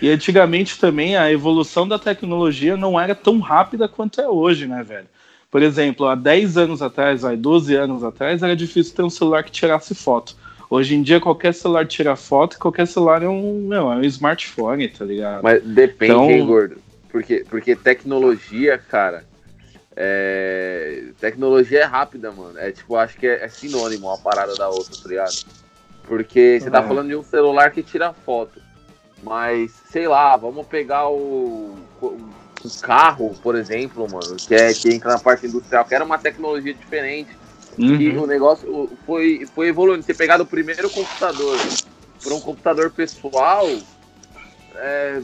E antigamente também a evolução da tecnologia não era tão rápida quanto é hoje, né, velho? Por exemplo, há 10 anos atrás, vai, 12 anos atrás, era difícil ter um celular que tirasse foto. Hoje em dia, qualquer celular tira foto, qualquer celular é um, não, é um smartphone, tá ligado? Mas depende, então... hein, gordo? Porque, porque tecnologia, cara, é... tecnologia é rápida, mano. É tipo, acho que é, é sinônimo uma parada da outra, tá ligado? Porque você tá é. falando de um celular que tira foto. Mas, sei lá, vamos pegar o, o, carro, por exemplo, mano, que, é, que entra na parte industrial, que era uma tecnologia diferente. Uhum. E o negócio foi, foi evoluindo. Você pegar do primeiro computador para um computador pessoal, é,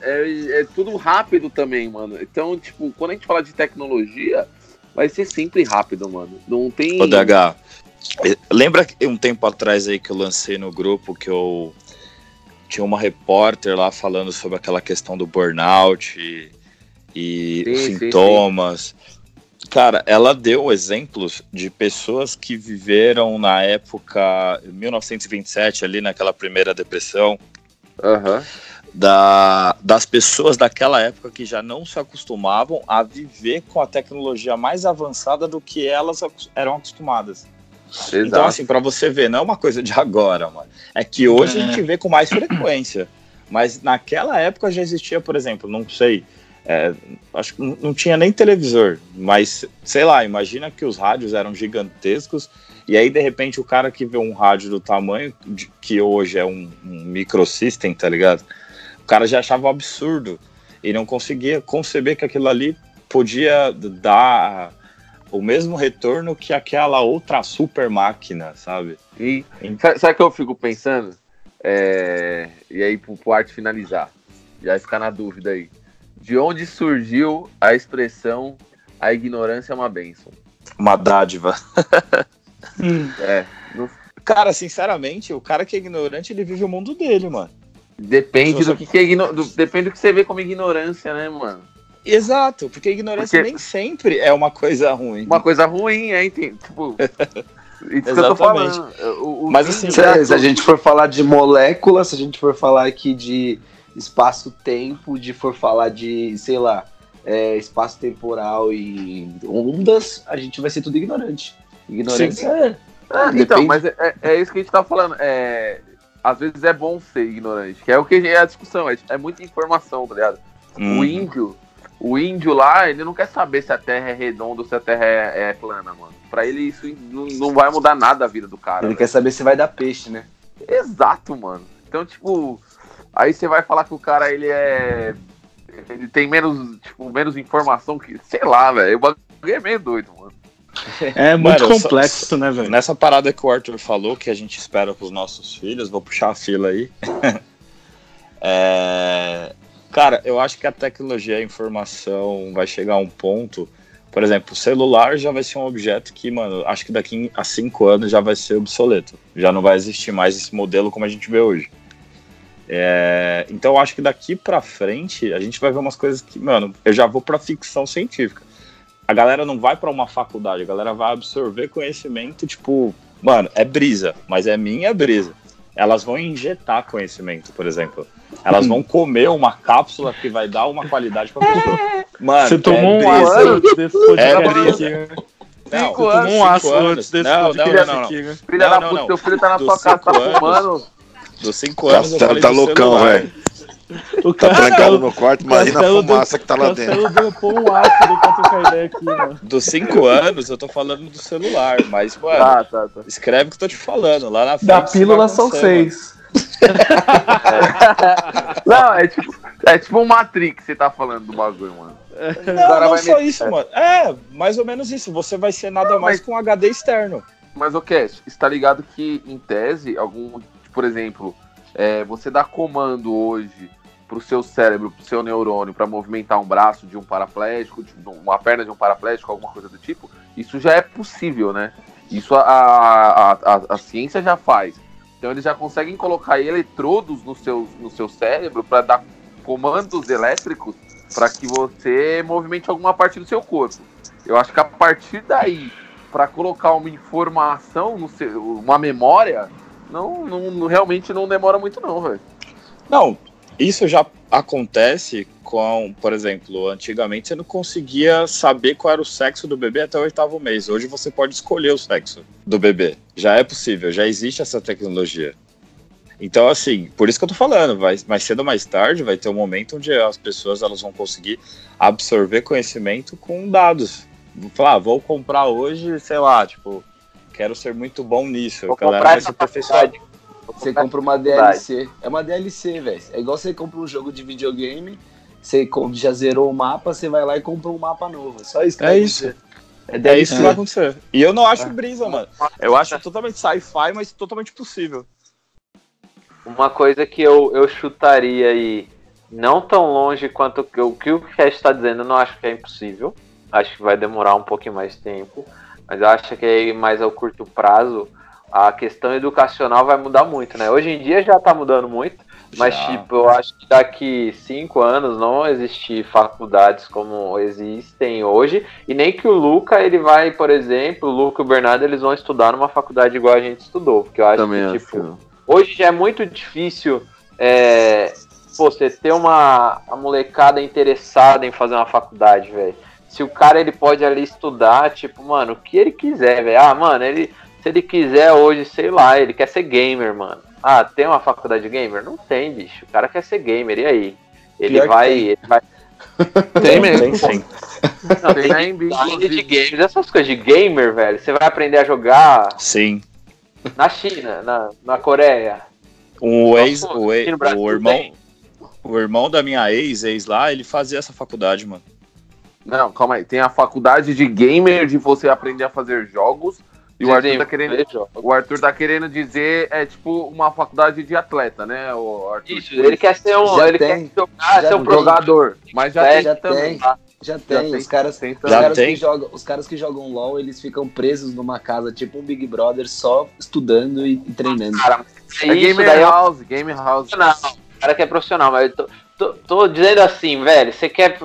é, é, tudo rápido também, mano. Então, tipo, quando a gente fala de tecnologia, vai ser sempre rápido, mano. Não tem. Ô, DH, lembra um tempo atrás aí que eu lancei no grupo que eu tinha uma repórter lá falando sobre aquela questão do burnout e, e sim, sintomas. Sim, sim. Cara, ela deu exemplos de pessoas que viveram na época 1927, ali naquela primeira depressão. Uhum. Da, das pessoas daquela época que já não se acostumavam a viver com a tecnologia mais avançada do que elas eram acostumadas. Exato. Então, assim, para você ver, não é uma coisa de agora, mano. É que hoje é. a gente vê com mais frequência. Mas naquela época já existia, por exemplo, não sei, é, acho que não tinha nem televisor, mas sei lá, imagina que os rádios eram gigantescos e aí de repente o cara que vê um rádio do tamanho de, que hoje é um, um microsystem, tá ligado? O cara já achava um absurdo e não conseguia conceber que aquilo ali podia dar o mesmo retorno que aquela outra super máquina, sabe? E sabe o que eu fico pensando? É, e aí, pro, pro arte finalizar, já ficar na dúvida aí. De onde surgiu a expressão a ignorância é uma bênção? Uma dádiva. é. No... Cara, sinceramente, o cara que é ignorante, ele vive o mundo dele, mano. Depende do que, que é igno... do... depende do que você vê como ignorância, né, mano? Exato, porque a ignorância porque... nem sempre é uma coisa ruim. Uma coisa ruim, é, tipo. Isso que eu tô falando. O, o Mas assim, se, se a gente for falar de moléculas, se a gente for falar aqui de espaço-tempo, de for falar de, sei lá, é, espaço temporal e ondas, a gente vai ser tudo ignorante. Ignorância é. Ah, então, mas é, é, é, isso que a gente tá falando. É, às vezes é bom ser ignorante, que é o que é a discussão, é, é muita informação, tá ligado? Hum. O índio, o índio lá, ele não quer saber se a Terra é redonda ou se a Terra é, é plana, mano. Pra ele isso não, não, vai mudar nada a vida do cara. Ele véio. quer saber se vai dar peixe, né? Exato, mano. Então, tipo, aí você vai falar que o cara, ele é... Ele tem menos, tipo, menos informação que... Sei lá, velho. O bagulho é meio doido, mano. É muito mano, complexo, só, né, velho? Nessa parada que o Arthur falou, que a gente espera pros nossos filhos, vou puxar a fila aí. é, Cara, eu acho que a tecnologia, a informação vai chegar a um ponto. Por exemplo, o celular já vai ser um objeto que, mano, acho que daqui a cinco anos já vai ser obsoleto. Já não vai existir mais esse modelo como a gente vê hoje. É, então, eu acho que daqui pra frente a gente vai ver umas coisas que, mano, eu já vou pra ficção científica. A galera não vai para uma faculdade, a galera vai absorver conhecimento, tipo, mano, é brisa, mas é minha brisa elas vão injetar conhecimento, por exemplo. Elas vão comer uma cápsula que vai dar uma qualidade pra pessoa. Mano, Você tomou é um ácido desse podcast é aqui, Não, cinco anos, um ácido antes desse não, não, não, não, Filha da puta, teu filho tá na sua casa, tá fumando. Dos cinco anos, tá, eu tá loucão, velho. O tá trancado no quarto, imagina a fumaça do, que tá lá dentro. dropou um ácido pra trocar ideia aqui, mano. Dos 5 anos, eu tô falando do celular, mas, mano, tá, tá, tá. escreve o que eu tô te falando. Lá na frente. Da pílula são 6. Não, é tipo, é tipo um Matrix você tá falando do bagulho, mano. Não, não só me... isso, mano. É, mais ou menos isso. Você vai ser nada não, mais mas... com HD externo. Mas, o Cash, está ligado que, em tese, algum, por exemplo, é, você dá comando hoje para o seu cérebro, para o seu neurônio, para movimentar um braço de um paraplégico, uma perna de um paraplégico, alguma coisa do tipo, isso já é possível, né? Isso a, a, a, a ciência já faz. Então eles já conseguem colocar eletrodos no seu, no seu cérebro para dar comandos elétricos para que você movimente alguma parte do seu corpo. Eu acho que a partir daí, para colocar uma informação, no seu, uma memória, não, não, realmente não demora muito não, velho. Não, isso já acontece com, por exemplo, antigamente você não conseguia saber qual era o sexo do bebê até o oitavo mês. Hoje você pode escolher o sexo do bebê. Já é possível, já existe essa tecnologia. Então, assim, por isso que eu tô falando, vai, mais cedo ou mais tarde vai ter um momento onde as pessoas elas vão conseguir absorver conhecimento com dados. Vou falar, ah, vou comprar hoje, sei lá, tipo, quero ser muito bom nisso. Vou galera vai se aperfeiçoar. Você compra uma DLC. É uma DLC, velho. É igual você compra um jogo de videogame, você já zerou o mapa, você vai lá e compra um mapa novo. É só isso que é isso. É, é isso que vai acontecer. E eu não acho é. brisa, mano. Eu acho totalmente sci-fi, mas totalmente possível. Uma coisa que eu, eu chutaria aí, não tão longe quanto o que o Cash está dizendo, eu não acho que é impossível. Acho que vai demorar um pouquinho mais tempo. Mas eu acho que aí mais ao curto prazo a questão educacional vai mudar muito, né? Hoje em dia já está mudando muito. Mas, Já. tipo, eu acho que daqui cinco anos não existir faculdades como existem hoje. E nem que o Luca, ele vai, por exemplo, o Luca e o Bernardo, eles vão estudar numa faculdade igual a gente estudou. Porque eu acho Também que, tipo, acho. hoje já é muito difícil é, pô, você ter uma, uma molecada interessada em fazer uma faculdade, velho. Se o cara ele pode ali estudar, tipo, mano, o que ele quiser, velho. Ah, mano, ele se ele quiser hoje, sei lá, ele quer ser gamer, mano. Ah, tem uma faculdade de gamer? Não tem, bicho. O cara quer ser gamer, e aí? Ele Pior vai. Ele vai... Tem mesmo. Tem sim. Não, tem, tem de, de games, essas coisas de gamer, velho. Você vai aprender a jogar. Sim. Na China, na, na Coreia. O ex, o, ex, o irmão, tem. o irmão da minha ex, ex lá, ele fazia essa faculdade, mano. Não, calma aí. Tem a faculdade de gamer de você aprender a fazer jogos e o Arthur, tá querendo, o Arthur tá querendo dizer, é tipo uma faculdade de atleta, né? O Arthur, Isso, ele quer ser um. Já ele tem, quer jogar, já ser um jogador. Mas já, é, já tem, também. Tem, já tem. Já os caras, tem, os, caras que jogam, os caras que jogam LOL, eles ficam presos numa casa, tipo um Big Brother, só estudando e, e treinando. Cara, é, é Game House, Game House. Não, o cara que é profissional, mas eu tô, tô, tô dizendo assim, velho, você quer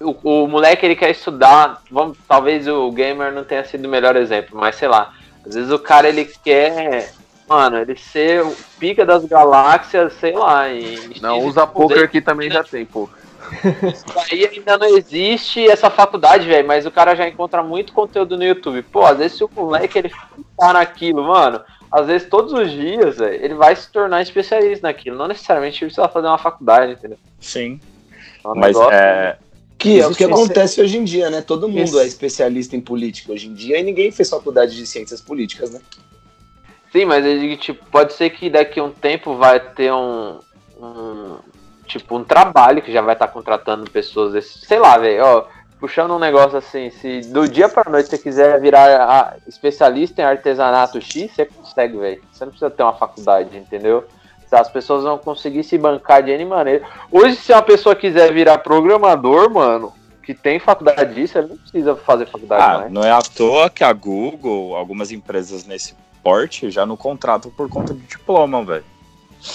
o, o moleque ele quer estudar, vamos, talvez o gamer não tenha sido o melhor exemplo, mas sei lá, às vezes o cara ele quer, mano, ele ser o pica das galáxias, sei lá. E, não, usa poker aqui também já tem poker. Aí ainda não existe essa faculdade, velho, mas o cara já encontra muito conteúdo no YouTube. Pô, às vezes se o moleque ele tá naquilo, mano, às vezes todos os dias, véio, ele vai se tornar especialista naquilo. Não necessariamente precisa fazer uma faculdade, entendeu? Sim. É um mas é, que é o que acontece hoje em dia, né? Todo mundo Esse... é especialista em política hoje em dia e ninguém fez faculdade de ciências políticas, né? Sim, mas eu digo, tipo, pode ser que daqui a um tempo vai ter um, um tipo, um trabalho que já vai estar tá contratando pessoas, desse, sei lá, velho, ó, puxando um negócio assim, se do dia para noite você quiser virar especialista em artesanato X, você consegue, velho. Você não precisa ter uma faculdade, entendeu? As pessoas vão conseguir se bancar de N maneira. Hoje, se uma pessoa quiser virar programador, mano, que tem faculdade disso, ele não precisa fazer faculdade ah, mais. Não é à toa que a Google, algumas empresas nesse porte, já não contratam por conta de diploma, velho.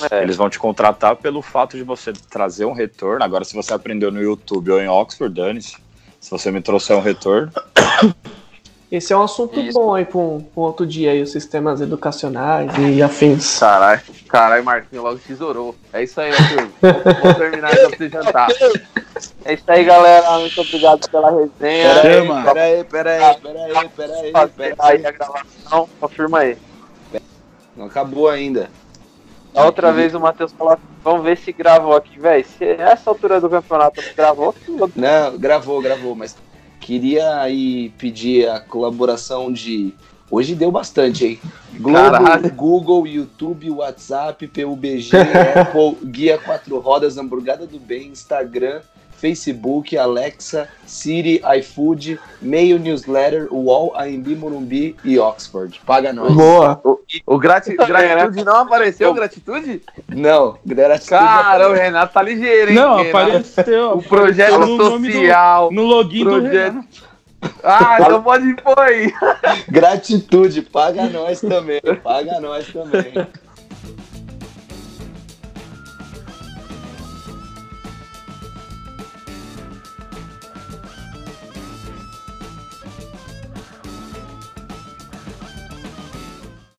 É. Eles vão te contratar pelo fato de você trazer um retorno. Agora, se você aprendeu no YouTube ou em Oxford, dane-se. Se você me trouxer um retorno, esse é um assunto Isso. bom aí para um, um, outro dia aí, os sistemas educacionais e afins. Caralho, caralho, Marquinho logo tesourou. É isso aí, Arthur. Vou terminar você jantar. É isso aí, galera. Muito obrigado pela resenha. Peraí, peraí, peraí, peraí, peraí, peraí. Aí a gravação, confirma aí. Não acabou ainda. A outra vez o Matheus falou, vamos ver se gravou aqui, velho. Se essa altura do campeonato gravou, Não, gravou, gravou, mas Queria aí pedir a colaboração de. Hoje deu bastante, hein? Globo, Google, YouTube, WhatsApp, PUBG, Apple, Guia Quatro Rodas, Hamburgada do Bem, Instagram, Facebook, Alexa, Siri, iFood, Mail Newsletter, UOL, AMB Morumbi e Oxford. Paga nós. Boa. O, o grati gratitude não apareceu, gratitude? Não, gratitude. Cara, o Renato tá ligeiro, hein? Não, apareceu. O projeto no social. Do, no login projeto... do Renato. Ah, então pode pôr aí. Gratitude, paga nós também. Paga nós também.